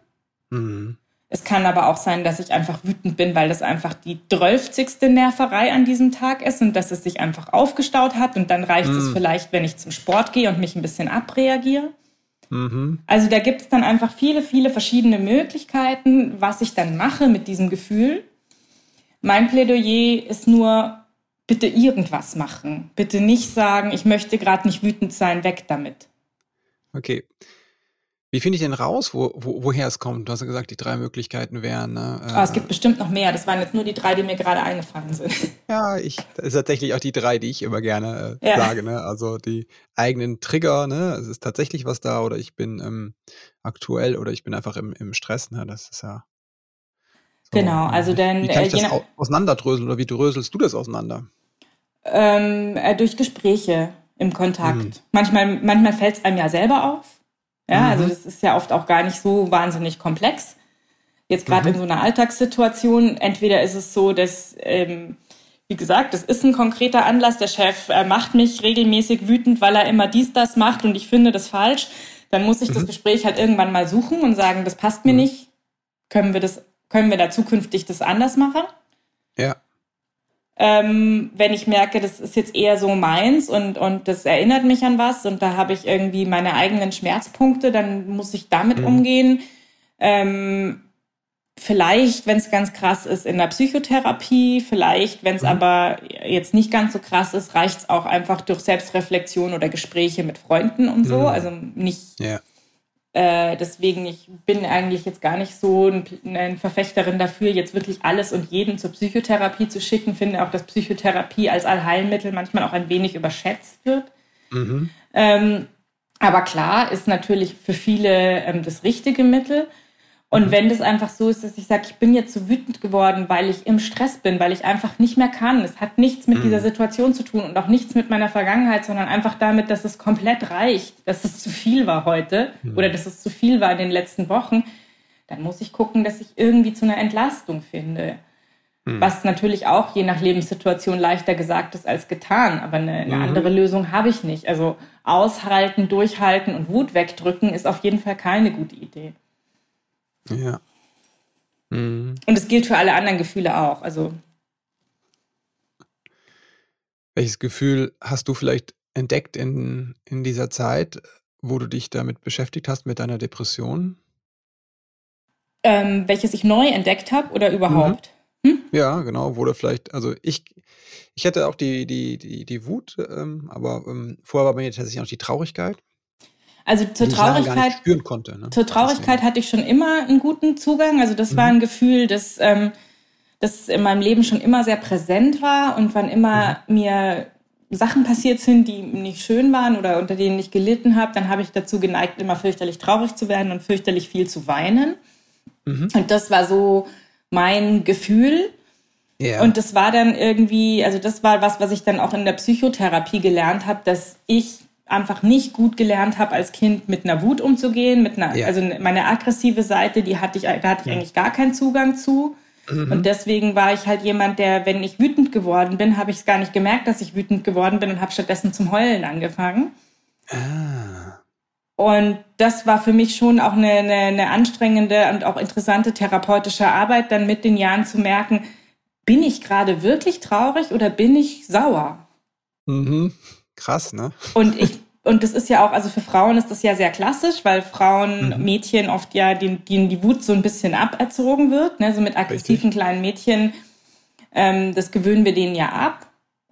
Mhm. Es kann aber auch sein, dass ich einfach wütend bin, weil das einfach die drölfzigste Nerverei an diesem Tag ist und dass es sich einfach aufgestaut hat. Und dann reicht es vielleicht, wenn ich zum Sport gehe und mich ein bisschen abreagiere. Mhm. Also da gibt es dann einfach viele, viele verschiedene Möglichkeiten, was ich dann mache mit diesem Gefühl. Mein Plädoyer ist nur, bitte irgendwas machen. Bitte nicht sagen, ich möchte gerade nicht wütend sein, weg damit. Okay. Wie finde ich denn raus, wo, wo, woher es kommt? Du hast ja gesagt, die drei Möglichkeiten wären. Ne, äh, oh, es gibt bestimmt noch mehr. Das waren jetzt nur die drei, die mir gerade eingefallen sind. Ja, ich, das ist tatsächlich auch die drei, die ich immer gerne äh, ja. sage. Ne? Also die eigenen Trigger, ne? Es ist tatsächlich was da oder ich bin ähm, aktuell oder ich bin einfach im, im Stress. Ne? Das ist ja. So, genau, also denn. Wie kann ich äh, das auseinanderdröseln oder wie dröselst du das auseinander? Ähm, äh, durch Gespräche im Kontakt. Mhm. Manchmal, manchmal fällt es einem ja selber auf. Ja, mhm. also das ist ja oft auch gar nicht so wahnsinnig komplex. Jetzt gerade mhm. in so einer Alltagssituation, entweder ist es so, dass, ähm, wie gesagt, das ist ein konkreter Anlass, der Chef äh, macht mich regelmäßig wütend, weil er immer dies, das macht und ich finde das falsch. Dann muss ich mhm. das Gespräch halt irgendwann mal suchen und sagen, das passt mir mhm. nicht. Können wir das, können wir da zukünftig das anders machen? Ähm, wenn ich merke, das ist jetzt eher so meins und, und das erinnert mich an was und da habe ich irgendwie meine eigenen Schmerzpunkte, dann muss ich damit mhm. umgehen. Ähm, vielleicht, wenn es ganz krass ist, in der Psychotherapie, vielleicht, wenn es mhm. aber jetzt nicht ganz so krass ist, reicht es auch einfach durch Selbstreflexion oder Gespräche mit Freunden und so. Mhm. Also nicht ja. Äh, deswegen, ich bin eigentlich jetzt gar nicht so ein, eine Verfechterin dafür, jetzt wirklich alles und jeden zur Psychotherapie zu schicken. Finde auch, dass Psychotherapie als Allheilmittel manchmal auch ein wenig überschätzt wird. Mhm. Ähm, aber klar, ist natürlich für viele ähm, das richtige Mittel. Und mhm. wenn das einfach so ist, dass ich sage, ich bin jetzt so wütend geworden, weil ich im Stress bin, weil ich einfach nicht mehr kann. Es hat nichts mit mhm. dieser Situation zu tun und auch nichts mit meiner Vergangenheit, sondern einfach damit, dass es komplett reicht, dass es zu viel war heute mhm. oder dass es zu viel war in den letzten Wochen. Dann muss ich gucken, dass ich irgendwie zu einer Entlastung finde. Was natürlich auch je nach Lebenssituation leichter gesagt ist als getan. Aber eine, eine mhm. andere Lösung habe ich nicht. Also aushalten, durchhalten und Wut wegdrücken ist auf jeden Fall keine gute Idee. Ja. Mhm. Und es gilt für alle anderen Gefühle auch. Also. Welches Gefühl hast du vielleicht entdeckt in, in dieser Zeit, wo du dich damit beschäftigt hast, mit deiner Depression? Ähm, welches ich neu entdeckt habe oder überhaupt? Mhm. Hm? Ja, genau, wurde vielleicht, also ich, ich hätte auch die, die, die, die Wut, ähm, aber ähm, vorher war bei mir tatsächlich auch die Traurigkeit. Also zur Traurigkeit, spüren konnte, ne? zur Traurigkeit hatte ich schon immer einen guten Zugang. Also das mhm. war ein Gefühl, das, ähm, das in meinem Leben schon immer sehr präsent war und wann immer mhm. mir Sachen passiert sind, die nicht schön waren oder unter denen ich gelitten habe, dann habe ich dazu geneigt, immer fürchterlich traurig zu werden und fürchterlich viel zu weinen. Mhm. Und das war so mein Gefühl. Yeah. Und das war dann irgendwie, also das war was, was ich dann auch in der Psychotherapie gelernt habe, dass ich einfach nicht gut gelernt habe, als Kind mit einer Wut umzugehen, mit einer, ja. also meine aggressive Seite, die hatte ich, da hatte ich ja. eigentlich gar keinen Zugang zu. Mhm. Und deswegen war ich halt jemand, der, wenn ich wütend geworden bin, habe ich es gar nicht gemerkt, dass ich wütend geworden bin und habe stattdessen zum Heulen angefangen. Ah. Und das war für mich schon auch eine, eine, eine anstrengende und auch interessante therapeutische Arbeit, dann mit den Jahren zu merken, bin ich gerade wirklich traurig oder bin ich sauer? Mhm. Krass, ne? Und ich und das ist ja auch, also für Frauen ist das ja sehr klassisch, weil Frauen, mhm. Mädchen oft ja denen, denen die Wut so ein bisschen aberzogen wird, ne? so mit aggressiven Richtig. kleinen Mädchen, ähm, das gewöhnen wir denen ja ab.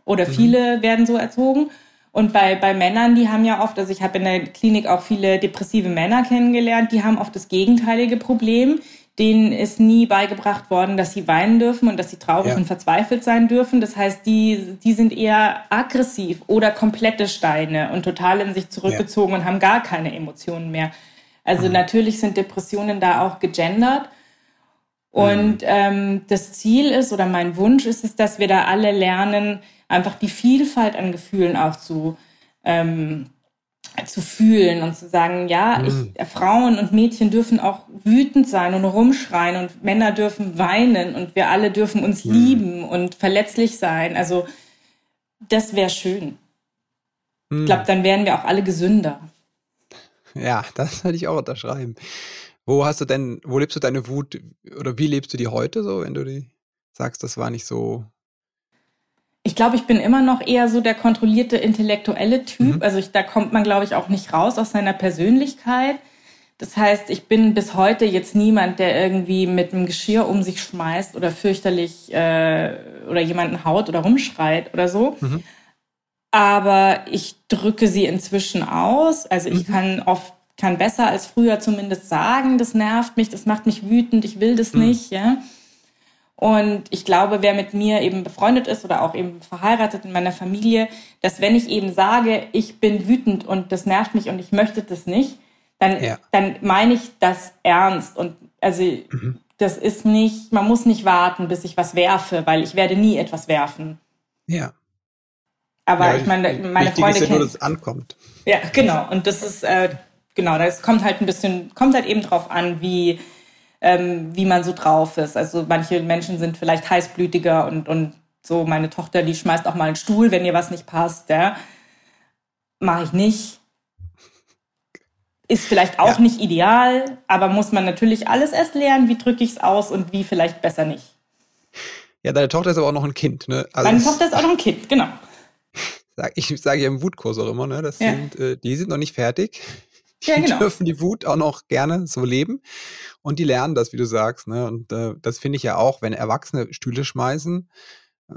Oder mhm. viele werden so erzogen. Und bei, bei Männern, die haben ja oft, also ich habe in der Klinik auch viele depressive Männer kennengelernt, die haben oft das gegenteilige Problem denen ist nie beigebracht worden, dass sie weinen dürfen und dass sie traurig ja. und verzweifelt sein dürfen. Das heißt, die, die sind eher aggressiv oder komplette Steine und total in sich zurückgezogen ja. und haben gar keine Emotionen mehr. Also mhm. natürlich sind Depressionen da auch gegendert. Und mhm. ähm, das Ziel ist oder mein Wunsch ist es, dass wir da alle lernen, einfach die Vielfalt an Gefühlen auch zu ähm, zu fühlen und zu sagen, ja, ich, mhm. Frauen und Mädchen dürfen auch wütend sein und rumschreien und Männer dürfen weinen und wir alle dürfen uns mhm. lieben und verletzlich sein. Also das wäre schön. Mhm. Ich glaube, dann wären wir auch alle gesünder. Ja, das würde ich auch unterschreiben. Wo hast du denn, wo lebst du deine Wut oder wie lebst du die heute so, wenn du die sagst, das war nicht so ich glaube, ich bin immer noch eher so der kontrollierte intellektuelle Typ. Mhm. Also ich, da kommt man, glaube ich, auch nicht raus aus seiner Persönlichkeit. Das heißt, ich bin bis heute jetzt niemand, der irgendwie mit einem Geschirr um sich schmeißt oder fürchterlich äh, oder jemanden haut oder rumschreit oder so. Mhm. Aber ich drücke sie inzwischen aus. Also ich mhm. kann oft kann besser als früher zumindest sagen, das nervt mich, das macht mich wütend, ich will das mhm. nicht. Ja. Und ich glaube, wer mit mir eben befreundet ist oder auch eben verheiratet in meiner Familie, dass wenn ich eben sage, ich bin wütend und das nervt mich und ich möchte das nicht, dann, ja. dann meine ich das ernst. Und also mhm. das ist nicht, man muss nicht warten, bis ich was werfe, weil ich werde nie etwas werfen. Ja. Aber ja, ich meine, meine Freunde ist ja nur, dass es ankommt. Ja, genau. Und das ist, äh, genau, das kommt halt ein bisschen, kommt halt eben drauf an, wie, ähm, wie man so drauf ist. Also manche Menschen sind vielleicht heißblütiger und, und so, meine Tochter, die schmeißt auch mal einen Stuhl, wenn ihr was nicht passt, ja. Mache ich nicht. Ist vielleicht auch ja. nicht ideal, aber muss man natürlich alles erst lernen, wie drücke ich es aus und wie vielleicht besser nicht. Ja, deine Tochter ist aber auch noch ein Kind, ne? Also Meine Tochter ist auch noch ein Kind, genau. Ich sage ja im Wutkurs auch immer, ne? Das ja. sind, äh, die sind noch nicht fertig. Die ja, genau. dürfen die Wut auch noch gerne so leben. Und die lernen das, wie du sagst. Ne? Und äh, das finde ich ja auch, wenn Erwachsene Stühle schmeißen, äh,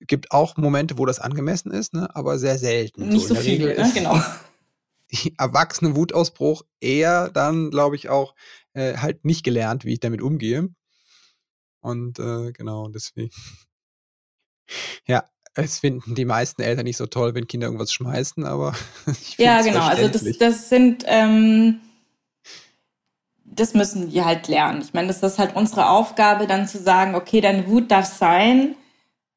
gibt auch Momente, wo das angemessen ist, ne? aber sehr selten. Nicht so, so viel, ne? genau. Die erwachsene Wutausbruch eher dann, glaube ich, auch äh, halt nicht gelernt, wie ich damit umgehe. Und äh, genau, deswegen. Ja, es finden die meisten Eltern nicht so toll, wenn Kinder irgendwas schmeißen, aber ich Ja, genau. Also das, das sind ähm, das müssen die halt lernen. Ich meine, das ist halt unsere Aufgabe, dann zu sagen, okay, deine Wut darf sein.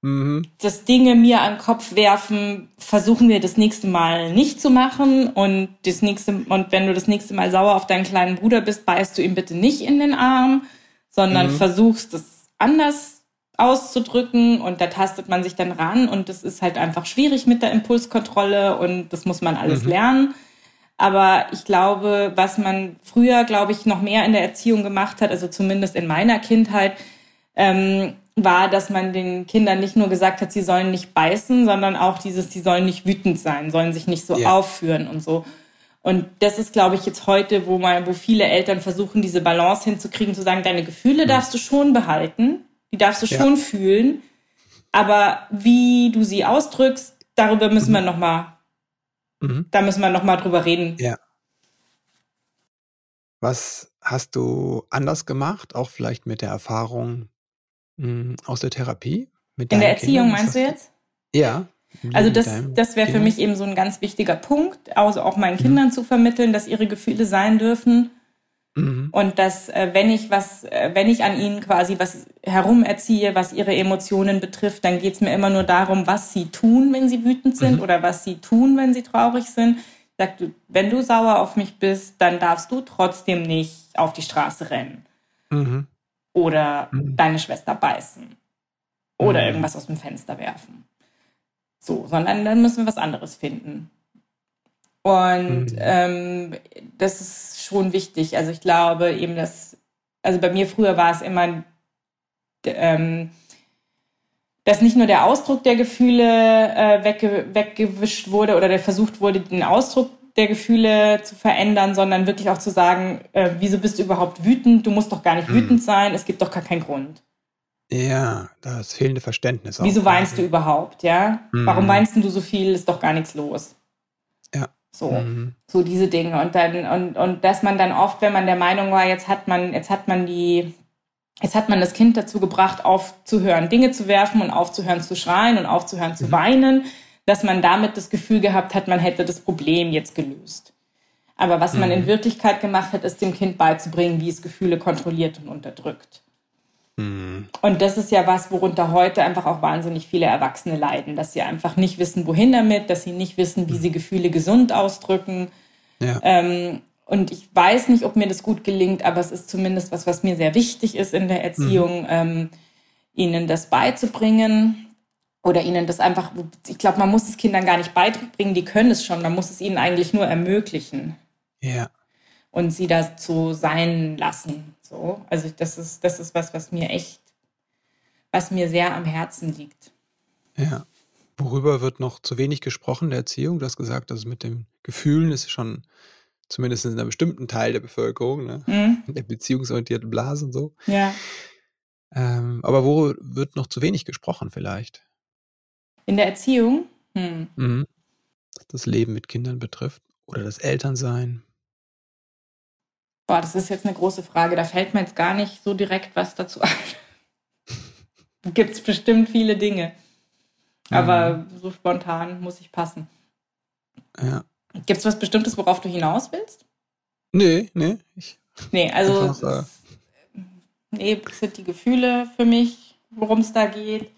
Mhm. Das Dinge mir an den Kopf werfen, versuchen wir das nächste Mal nicht zu machen. Und das nächste, und wenn du das nächste Mal sauer auf deinen kleinen Bruder bist, beißt du ihm bitte nicht in den Arm, sondern mhm. versuchst es anders auszudrücken und da tastet man sich dann ran und das ist halt einfach schwierig mit der Impulskontrolle und das muss man alles mhm. lernen. Aber ich glaube, was man früher, glaube ich, noch mehr in der Erziehung gemacht hat, also zumindest in meiner Kindheit, ähm, war, dass man den Kindern nicht nur gesagt hat, sie sollen nicht beißen, sondern auch dieses, sie sollen nicht wütend sein, sollen sich nicht so yeah. aufführen und so. Und das ist, glaube ich, jetzt heute, wo man, wo viele Eltern versuchen, diese Balance hinzukriegen, zu sagen, deine Gefühle mhm. darfst du schon behalten, die darfst du ja. schon fühlen, aber wie du sie ausdrückst, darüber müssen mhm. wir noch mal Mhm. Da müssen wir nochmal drüber reden. Ja. Was hast du anders gemacht, auch vielleicht mit der Erfahrung mh, hm, aus der Therapie? In der Erziehung Kindern? meinst du jetzt? Ja. Also das, das wäre für mich eben so ein ganz wichtiger Punkt, also auch meinen mhm. Kindern mhm. zu vermitteln, dass ihre Gefühle sein dürfen Mhm. Und dass, äh, wenn ich was, äh, wenn ich an ihnen quasi was herum erziehe, was ihre Emotionen betrifft, dann geht es mir immer nur darum, was sie tun, wenn sie wütend sind mhm. oder was sie tun, wenn sie traurig sind. Sag du, wenn du sauer auf mich bist, dann darfst du trotzdem nicht auf die Straße rennen. Mhm. Oder mhm. deine Schwester beißen. Oder mhm. irgendwas aus dem Fenster werfen. So, sondern dann müssen wir was anderes finden. Und mhm. ähm, das ist schon wichtig. Also ich glaube eben, dass, also bei mir früher war es immer, ähm, dass nicht nur der Ausdruck der Gefühle äh, wegge weggewischt wurde oder der versucht wurde, den Ausdruck der Gefühle zu verändern, sondern wirklich auch zu sagen, äh, wieso bist du überhaupt wütend? Du musst doch gar nicht mhm. wütend sein, es gibt doch gar keinen Grund. Ja, das fehlende Verständnis. Auch. Wieso weinst du überhaupt, ja? Mhm. Warum weinst du so viel? Ist doch gar nichts los. So, mhm. so diese Dinge. Und dann, und, und dass man dann oft, wenn man der Meinung war, jetzt hat man, jetzt hat man die, jetzt hat man das Kind dazu gebracht, aufzuhören, Dinge zu werfen und aufzuhören zu schreien und aufzuhören zu mhm. weinen, dass man damit das Gefühl gehabt hat, man hätte das Problem jetzt gelöst. Aber was mhm. man in. Wirklichkeit gemacht hat, ist dem Kind beizubringen, wie es Gefühle kontrolliert und unterdrückt. Mhm. Und das ist ja was, worunter heute einfach auch wahnsinnig viele Erwachsene leiden, dass sie einfach nicht wissen, wohin damit, dass sie nicht wissen, wie sie mhm. Gefühle gesund ausdrücken. Ja. Ähm, und ich weiß nicht, ob mir das gut gelingt, aber es ist zumindest was, was mir sehr wichtig ist in der Erziehung, mhm. ähm, ihnen das beizubringen oder ihnen das einfach, ich glaube, man muss es Kindern gar nicht beibringen, die können es schon, man muss es ihnen eigentlich nur ermöglichen. Ja. Und sie dazu sein lassen. So, also das ist, das ist was, was mir echt, was mir sehr am Herzen liegt. Ja. Worüber wird noch zu wenig gesprochen der Erziehung? Du hast gesagt, dass mit den Gefühlen ist schon zumindest in einem bestimmten Teil der Bevölkerung, ne? mhm. der beziehungsorientierten Blase und so. Ja. Ähm, aber wo wird noch zu wenig gesprochen vielleicht? In der Erziehung? Hm. Mhm. Das Leben mit Kindern betrifft oder das Elternsein. Boah, das ist jetzt eine große Frage. Da fällt mir jetzt gar nicht so direkt was dazu ein. Gibt es bestimmt viele Dinge. Aber mhm. so spontan muss ich passen. Ja. Gibt es was Bestimmtes, worauf du hinaus willst? Nee, nee. Ich nee, also. Einfach, äh, nee, das sind die Gefühle für mich, worum es da geht.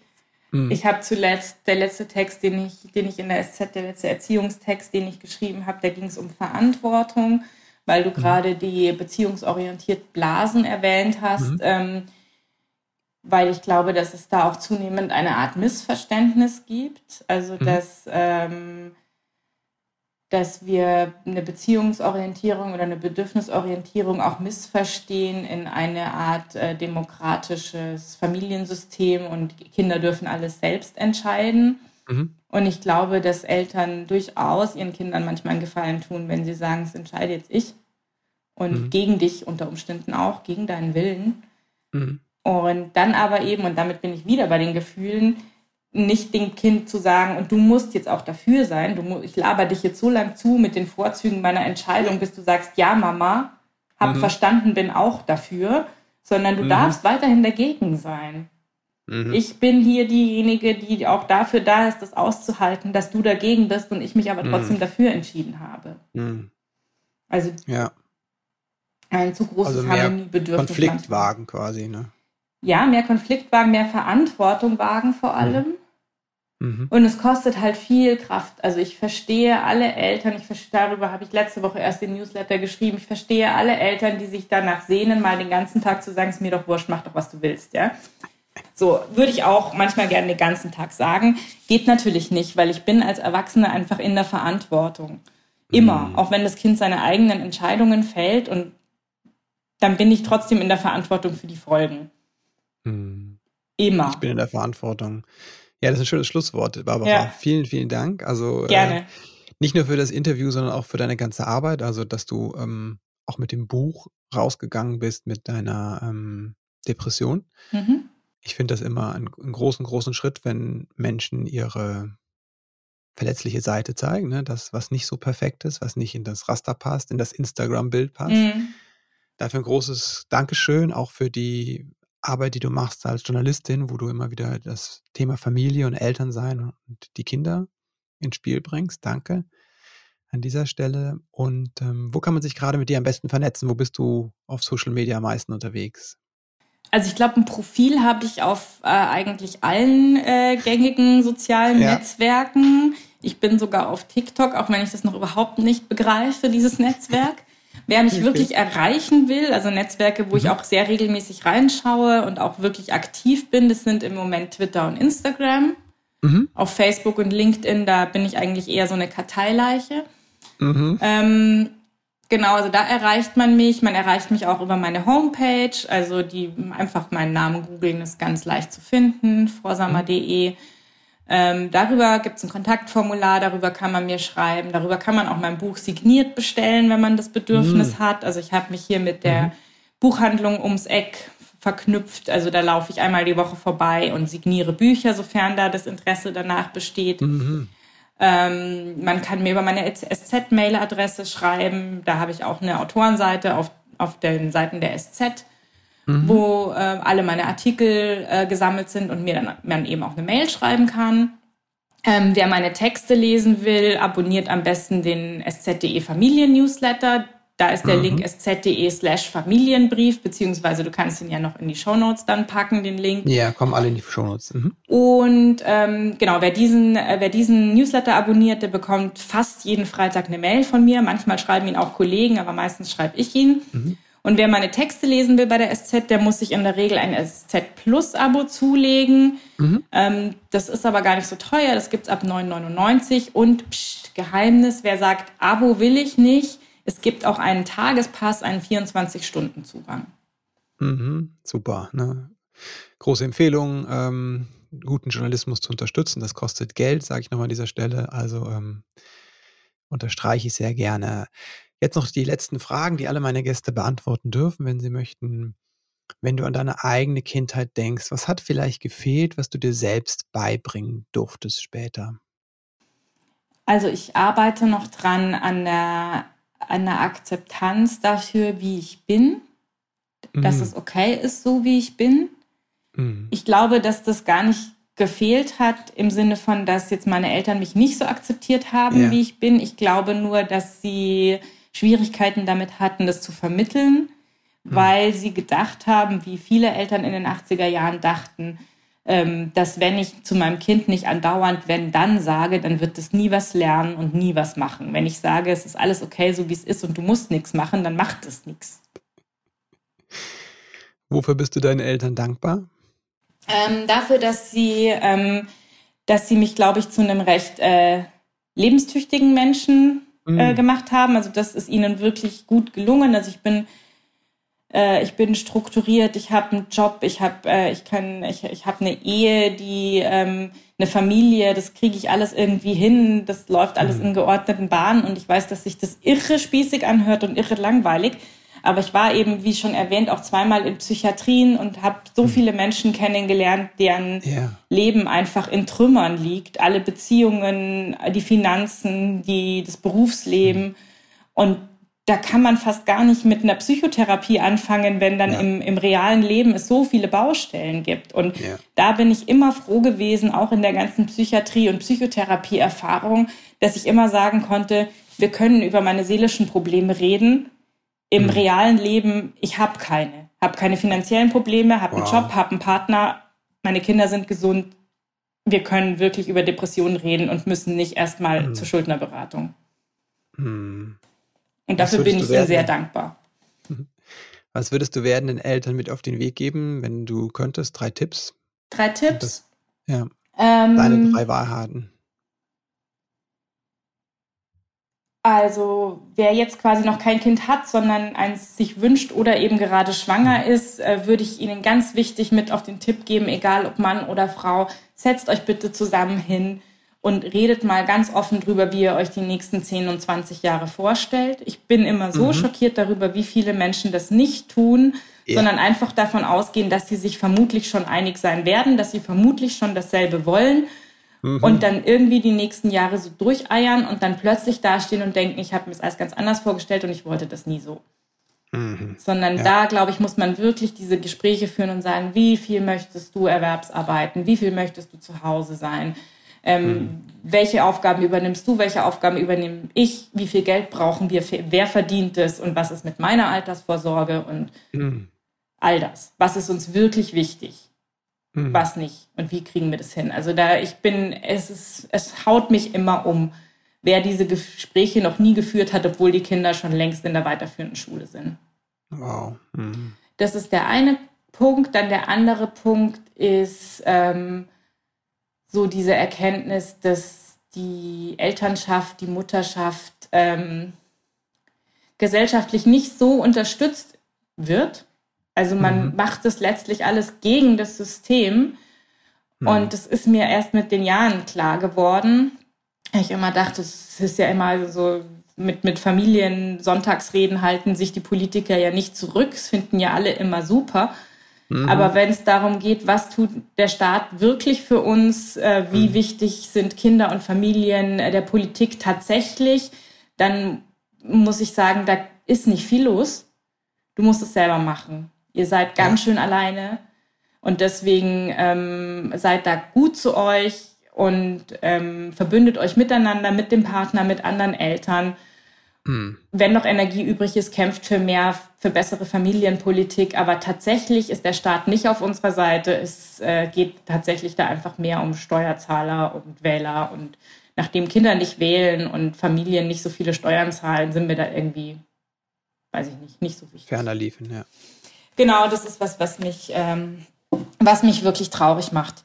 Mhm. Ich habe zuletzt, der letzte Text, den ich, den ich in der SZ, der letzte Erziehungstext, den ich geschrieben habe, da ging es um Verantwortung, weil du mhm. gerade die beziehungsorientiert Blasen erwähnt hast. Mhm. Ähm, weil ich glaube, dass es da auch zunehmend eine Art Missverständnis gibt. Also, mhm. dass, ähm, dass wir eine Beziehungsorientierung oder eine Bedürfnisorientierung auch missverstehen in eine Art äh, demokratisches Familiensystem und Kinder dürfen alles selbst entscheiden. Und ich glaube, dass Eltern durchaus ihren Kindern manchmal einen Gefallen tun, wenn sie sagen, es entscheide jetzt ich und mhm. gegen dich unter Umständen auch, gegen deinen Willen. Mhm. Und dann aber eben, und damit bin ich wieder bei den Gefühlen, nicht dem Kind zu sagen, und du musst jetzt auch dafür sein, du, ich laber dich jetzt so lang zu mit den Vorzügen meiner Entscheidung, bis du sagst, ja, Mama, hab mhm. verstanden, bin auch dafür, sondern du mhm. darfst weiterhin dagegen sein. Mhm. Ich bin hier diejenige, die auch dafür da ist, das auszuhalten, dass du dagegen bist und ich mich aber trotzdem mhm. dafür entschieden habe. Mhm. Also ja. ein zu großes also Harmoniebedürfnis. Konflikt wagen quasi, ne? ja, mehr Konflikt wagen, mehr Verantwortung wagen vor mhm. allem. Mhm. Und es kostet halt viel Kraft. Also ich verstehe alle Eltern, ich verstehe, darüber habe ich letzte Woche erst den Newsletter geschrieben, ich verstehe alle Eltern, die sich danach sehnen, mal den ganzen Tag zu sagen, es ist mir doch wurscht, mach doch, was du willst, ja. So, würde ich auch manchmal gerne den ganzen Tag sagen. Geht natürlich nicht, weil ich bin als Erwachsene einfach in der Verantwortung. Immer. Mhm. Auch wenn das Kind seine eigenen Entscheidungen fällt und dann bin ich trotzdem in der Verantwortung für die Folgen. Hm. Immer. Ich bin in der Verantwortung. Ja, das ist ein schönes Schlusswort, Barbara. Ja. Vielen, vielen Dank. Also äh, Gerne. Äh, nicht nur für das Interview, sondern auch für deine ganze Arbeit. Also, dass du ähm, auch mit dem Buch rausgegangen bist mit deiner ähm, Depression. Mhm. Ich finde das immer einen, einen, großen, großen Schritt, wenn Menschen ihre verletzliche Seite zeigen, ne? das, was nicht so perfekt ist, was nicht in das Raster passt, in das Instagram-Bild passt. Mhm. Dafür ein großes Dankeschön, auch für die Arbeit, die du machst als Journalistin, wo du immer wieder das Thema Familie und Elternsein und die Kinder ins Spiel bringst. Danke an dieser Stelle. Und ähm, wo kann man sich gerade mit dir am besten vernetzen? Wo bist du auf Social Media am meisten unterwegs? Also ich glaube, ein Profil habe ich auf äh, eigentlich allen äh, gängigen sozialen ja. Netzwerken. Ich bin sogar auf TikTok, auch wenn ich das noch überhaupt nicht begreife, dieses Netzwerk. Wer mich wirklich erreichen will, also Netzwerke, wo mhm. ich auch sehr regelmäßig reinschaue und auch wirklich aktiv bin, das sind im Moment Twitter und Instagram. Mhm. Auf Facebook und LinkedIn, da bin ich eigentlich eher so eine Karteileiche. Mhm. Ähm, genau, also da erreicht man mich. Man erreicht mich auch über meine Homepage. Also die einfach meinen Namen googeln ist ganz leicht zu finden, vorsamer.de. Ähm, darüber gibt es ein Kontaktformular, darüber kann man mir schreiben, darüber kann man auch mein Buch signiert bestellen, wenn man das Bedürfnis mhm. hat. Also ich habe mich hier mit der mhm. Buchhandlung ums Eck verknüpft. Also da laufe ich einmal die Woche vorbei und signiere Bücher, sofern da das Interesse danach besteht. Mhm. Ähm, man kann mir über meine SZ-Mail-Adresse schreiben. Da habe ich auch eine Autorenseite auf, auf den Seiten der SZ mhm. wo äh, alle meine Artikel äh, gesammelt sind und mir dann, dann eben auch eine Mail schreiben kann. Ähm, wer meine Texte lesen will, abonniert am besten den SZ.de Familien-Newsletter. Da ist der mhm. Link sz.de slash Familienbrief, beziehungsweise du kannst ihn ja noch in die Shownotes dann packen, den Link. Ja, kommen alle in die Shownotes. Mhm. Und ähm, genau, wer diesen, äh, wer diesen Newsletter abonniert, der bekommt fast jeden Freitag eine Mail von mir. Manchmal schreiben ihn auch Kollegen, aber meistens schreibe ich ihn. Mhm. Und wer meine Texte lesen will bei der SZ, der muss sich in der Regel ein SZ Plus Abo zulegen. Mhm. Ähm, das ist aber gar nicht so teuer. Das gibt's ab 9,99. Und pst, Geheimnis, wer sagt, Abo will ich nicht, Es gibt auch einen Tagespass, einen 24-Stunden-Zugang. Mhm, super. Ne? Große Empfehlung, ähm, guten Journalismus zu unterstützen. Das kostet Geld, sage ich nochmal an dieser Stelle. Also ähm, unterstreiche ich sehr gerne. Jetzt noch die letzten Fragen, die alle meine Gäste beantworten dürfen, wenn sie möchten. Wenn du an deine eigene Kindheit denkst, was hat vielleicht gefehlt, was du dir selbst beibringen durftest später? Also ich arbeite noch dran an der, der Akzeptanz dafür, wie ich bin, mhm. dass es okay ist, so wie ich bin. Mhm. Ich glaube, dass das gar nicht gefehlt hat im Sinne von, dass jetzt meine Eltern mich nicht so akzeptiert haben, ja. wie ich bin. Ich glaube nur, dass sie Schwierigkeiten damit hatten, das zu vermitteln weil sie gedacht haben, wie viele Eltern in den 80er Jahren dachten, dass wenn ich zu meinem Kind nicht andauernd wenn dann sage, dann wird es nie was lernen und nie was machen. Wenn ich sage, es ist alles okay, so wie es ist und du musst nichts machen, dann macht es nichts. Wofür bist du deinen Eltern dankbar? Ähm, dafür, dass sie, ähm, dass sie mich, glaube ich, zu einem recht äh, lebenstüchtigen Menschen äh, mm. gemacht haben. Also das ist ihnen wirklich gut gelungen. Also ich bin äh, ich bin strukturiert, ich habe einen Job, ich habe äh, ich kann ich, ich habe eine Ehe, die ähm, eine Familie, das kriege ich alles irgendwie hin, das läuft alles mhm. in geordneten Bahnen und ich weiß, dass sich das irre spießig anhört und irre langweilig. Aber ich war eben, wie schon erwähnt, auch zweimal in Psychiatrien und habe so mhm. viele Menschen kennengelernt, deren ja. Leben einfach in Trümmern liegt. Alle Beziehungen, die Finanzen, die, das Berufsleben. Mhm. Und da kann man fast gar nicht mit einer Psychotherapie anfangen, wenn dann ja. im, im realen Leben es so viele Baustellen gibt. Und ja. da bin ich immer froh gewesen, auch in der ganzen Psychiatrie- und Psychotherapie-Erfahrung, dass ich immer sagen konnte, wir können über meine seelischen Probleme reden. Im mhm. realen Leben, ich habe keine. Habe keine finanziellen Probleme, habe wow. einen Job, habe einen Partner, meine Kinder sind gesund. Wir können wirklich über Depressionen reden und müssen nicht erstmal mhm. zur Schuldnerberatung. Mhm. Und dafür bin ich Ihnen sehr dankbar. Was würdest du werdenden Eltern mit auf den Weg geben, wenn du könntest? Drei Tipps? Drei Tipps? Das, ja. Ähm, Deine drei Wahrheiten. Also wer jetzt quasi noch kein Kind hat, sondern eins sich wünscht oder eben gerade schwanger mhm. ist, äh, würde ich Ihnen ganz wichtig mit auf den Tipp geben, egal ob Mann oder Frau, setzt euch bitte zusammen hin, und redet mal ganz offen drüber, wie ihr euch die nächsten 10 und 20 Jahre vorstellt. Ich bin immer so mhm. schockiert darüber, wie viele Menschen das nicht tun, ja. sondern einfach davon ausgehen, dass sie sich vermutlich schon einig sein werden, dass sie vermutlich schon dasselbe wollen mhm. und dann irgendwie die nächsten Jahre so durcheiern und dann plötzlich dastehen und denken, ich habe mir das alles ganz anders vorgestellt und ich wollte das nie so. Mhm. Sondern ja. da, glaube ich, muss man wirklich diese Gespräche führen und sagen, wie viel möchtest du Erwerbsarbeiten, wie viel möchtest du zu Hause sein, ähm, mhm. Welche Aufgaben übernimmst du? Welche Aufgaben übernehme ich? Wie viel Geld brauchen wir? Wer verdient es? Und was ist mit meiner Altersvorsorge? Und mhm. all das. Was ist uns wirklich wichtig? Mhm. Was nicht? Und wie kriegen wir das hin? Also da, ich bin, es ist, es haut mich immer um, wer diese Gespräche noch nie geführt hat, obwohl die Kinder schon längst in der weiterführenden Schule sind. Wow. Mhm. Das ist der eine Punkt. Dann der andere Punkt ist, ähm, so diese Erkenntnis, dass die Elternschaft, die Mutterschaft ähm, gesellschaftlich nicht so unterstützt wird. Also man mhm. macht es letztlich alles gegen das System. Mhm. Und das ist mir erst mit den Jahren klar geworden. Ich immer dachte, es ist ja immer so, mit, mit Familien Sonntagsreden halten sich die Politiker ja nicht zurück. Es finden ja alle immer super. Mhm. Aber wenn es darum geht, was tut der Staat wirklich für uns, äh, wie mhm. wichtig sind Kinder und Familien äh, der Politik tatsächlich, dann muss ich sagen, da ist nicht viel los. Du musst es selber machen. Ihr seid ganz ja. schön alleine und deswegen ähm, seid da gut zu euch und ähm, verbündet euch miteinander, mit dem Partner, mit anderen Eltern hm. Wenn noch Energie übrig ist, kämpft für mehr, für bessere Familienpolitik. Aber tatsächlich ist der Staat nicht auf unserer Seite. Es äh, geht tatsächlich da einfach mehr um Steuerzahler und Wähler. Und nachdem Kinder nicht wählen und Familien nicht so viele Steuern zahlen, sind wir da irgendwie, weiß ich nicht, nicht so wichtig. Ferner liefen, ja. Genau, das ist was, was mich, ähm, was mich wirklich traurig macht.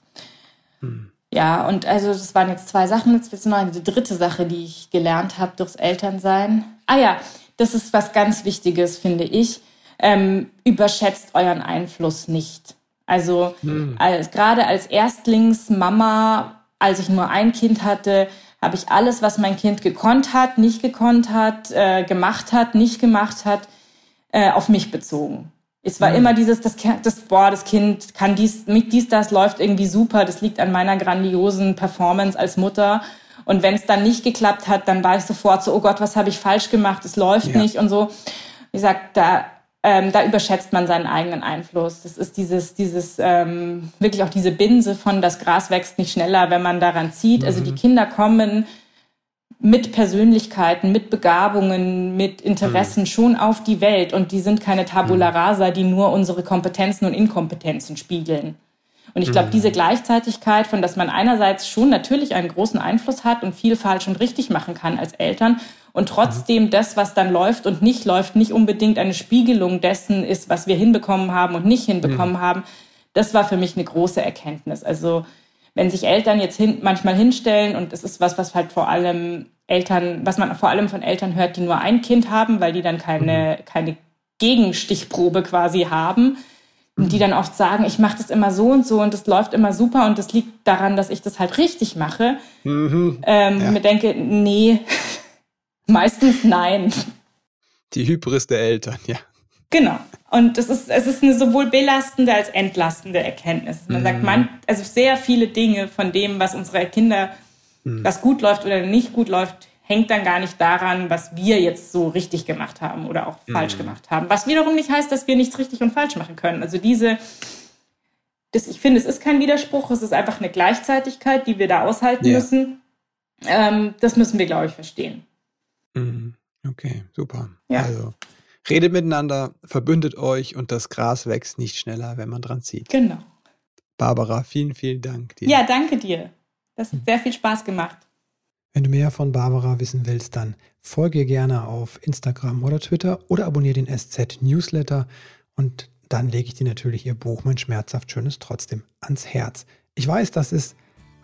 Hm. Ja, und also das waren jetzt zwei Sachen. Jetzt ist noch eine dritte Sache, die ich gelernt habe durchs Elternsein. Ah ja, das ist was ganz Wichtiges, finde ich. Ähm, überschätzt euren Einfluss nicht. Also hm. als, gerade als Erstlingsmama, als ich nur ein Kind hatte, habe ich alles, was mein Kind gekonnt hat, nicht gekonnt hat, äh, gemacht hat, nicht gemacht hat, äh, auf mich bezogen. Es war hm. immer dieses, das, das, boah, das Kind kann dies, mit dies, das läuft irgendwie super, das liegt an meiner grandiosen Performance als Mutter. Und wenn es dann nicht geklappt hat, dann war ich sofort so, oh Gott, was habe ich falsch gemacht? Es läuft ja. nicht und so. Wie gesagt, da, ähm, da überschätzt man seinen eigenen Einfluss. Das ist dieses, dieses ähm, wirklich auch diese Binse von das Gras wächst nicht schneller, wenn man daran zieht. Mhm. Also die mhm. Kinder kommen mit Persönlichkeiten, mit Begabungen, mit Interessen mhm. schon auf die Welt und die sind keine Tabula mhm. rasa, die nur unsere Kompetenzen und Inkompetenzen spiegeln. Und ich glaube, mhm. diese Gleichzeitigkeit, von dass man einerseits schon natürlich einen großen Einfluss hat und viel falsch und richtig machen kann als Eltern und trotzdem das, was dann läuft und nicht läuft, nicht unbedingt eine Spiegelung dessen ist, was wir hinbekommen haben und nicht hinbekommen mhm. haben, das war für mich eine große Erkenntnis. Also wenn sich Eltern jetzt hin, manchmal hinstellen und es ist was, was halt vor allem Eltern, was man vor allem von Eltern hört, die nur ein Kind haben, weil die dann keine, mhm. keine Gegenstichprobe quasi haben, die dann oft sagen, ich mache das immer so und so und das läuft immer super und das liegt daran, dass ich das halt richtig mache. Mhm. Ähm, ja. Mir denke, nee, meistens nein. Die Hybris der Eltern, ja. Genau. Und das ist, es ist eine sowohl belastende als entlastende Erkenntnis. Man mhm. sagt, man, also sehr viele Dinge von dem, was unsere Kinder, mhm. was gut läuft oder nicht gut läuft, hängt dann gar nicht daran, was wir jetzt so richtig gemacht haben oder auch mhm. falsch gemacht haben. Was wiederum nicht heißt, dass wir nichts richtig und falsch machen können. Also diese, das, ich finde, es ist kein Widerspruch, es ist einfach eine Gleichzeitigkeit, die wir da aushalten ja. müssen. Ähm, das müssen wir, glaube ich, verstehen. Mhm. Okay, super. Ja. Also redet miteinander, verbündet euch und das Gras wächst nicht schneller, wenn man dran zieht. Genau. Barbara, vielen, vielen Dank dir. Ja, danke dir. Das hat sehr viel Spaß gemacht. Wenn du mehr von Barbara wissen willst, dann folge gerne auf Instagram oder Twitter oder abonniere den SZ Newsletter und dann lege ich dir natürlich ihr Buch Mein schmerzhaft Schönes trotzdem ans Herz. Ich weiß, das ist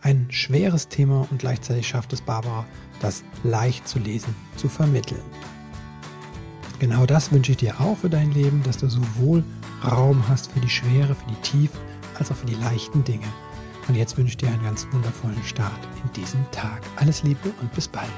ein schweres Thema und gleichzeitig schafft es Barbara, das leicht zu lesen, zu vermitteln. Genau das wünsche ich dir auch für dein Leben, dass du sowohl Raum hast für die Schwere, für die Tief, als auch für die leichten Dinge. Und jetzt wünsche ich dir einen ganz wundervollen Start in diesen Tag. Alles Liebe und bis bald.